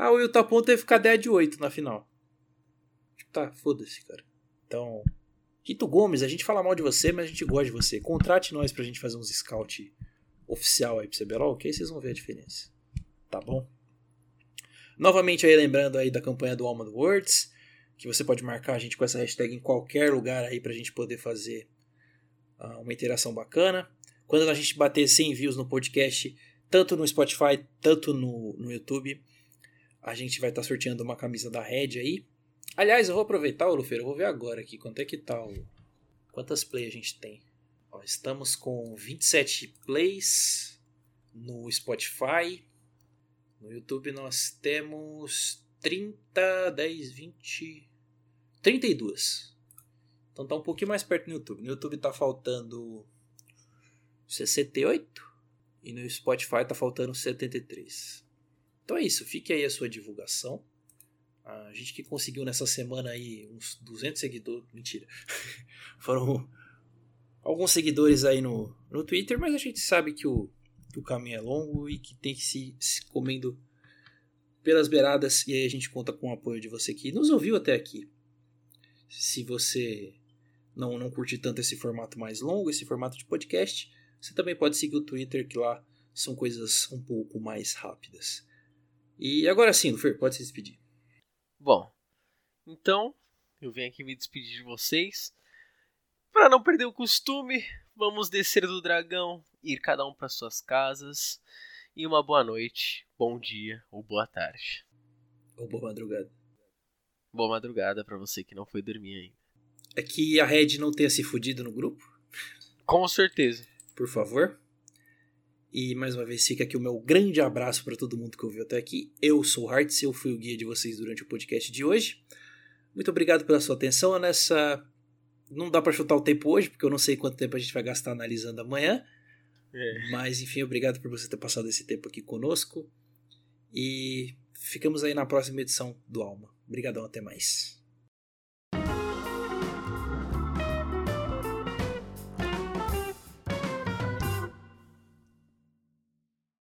Ah, o Utapon teve que ficar 10 de 8 na final. Tá, foda-se, cara. Então. Rito Gomes, a gente fala mal de você, mas a gente gosta de você. Contrate nós pra gente fazer uns scout oficial aí pro CBLOL, aí vocês vão ver a diferença. Tá bom? Novamente aí lembrando aí da campanha do Alma Words, que você pode marcar a gente com essa hashtag em qualquer lugar aí pra gente poder fazer uh, uma interação bacana. Quando a gente bater 100 views no podcast, tanto no Spotify, tanto no, no YouTube, a gente vai estar tá sorteando uma camisa da Red aí. Aliás, eu vou aproveitar, Lufeiro, eu vou ver agora aqui quanto é que tá o... Quantas plays a gente tem? Ó, estamos com 27 plays no Spotify. No YouTube nós temos 30, 10, 20... 32. Então tá um pouquinho mais perto no YouTube. No YouTube tá faltando 68 e no Spotify tá faltando 73. Então é isso, fique aí a sua divulgação. A gente que conseguiu nessa semana aí uns 200 seguidores, mentira. Foram alguns seguidores aí no, no Twitter, mas a gente sabe que o, que o caminho é longo e que tem que se, se comendo pelas beiradas e aí a gente conta com o apoio de você que nos ouviu até aqui. Se você não, não curte tanto esse formato mais longo, esse formato de podcast, você também pode seguir o Twitter, que lá são coisas um pouco mais rápidas. E agora sim, Lufer, pode se despedir. Bom, então eu venho aqui me despedir de vocês. Para não perder o costume, vamos descer do dragão, ir cada um para suas casas. E uma boa noite, bom dia ou boa tarde. Ou boa madrugada. Boa madrugada para você que não foi dormir ainda. É que a Red não tenha se fudido no grupo? Com certeza por favor. E mais uma vez fica aqui o meu grande abraço para todo mundo que ouviu até aqui. Eu sou o Hearts, eu fui o guia de vocês durante o podcast de hoje. Muito obrigado pela sua atenção nessa. Não dá para chutar o tempo hoje, porque eu não sei quanto tempo a gente vai gastar analisando amanhã. É. Mas enfim, obrigado por você ter passado esse tempo aqui conosco. E ficamos aí na próxima edição do Alma. Obrigadão, até mais.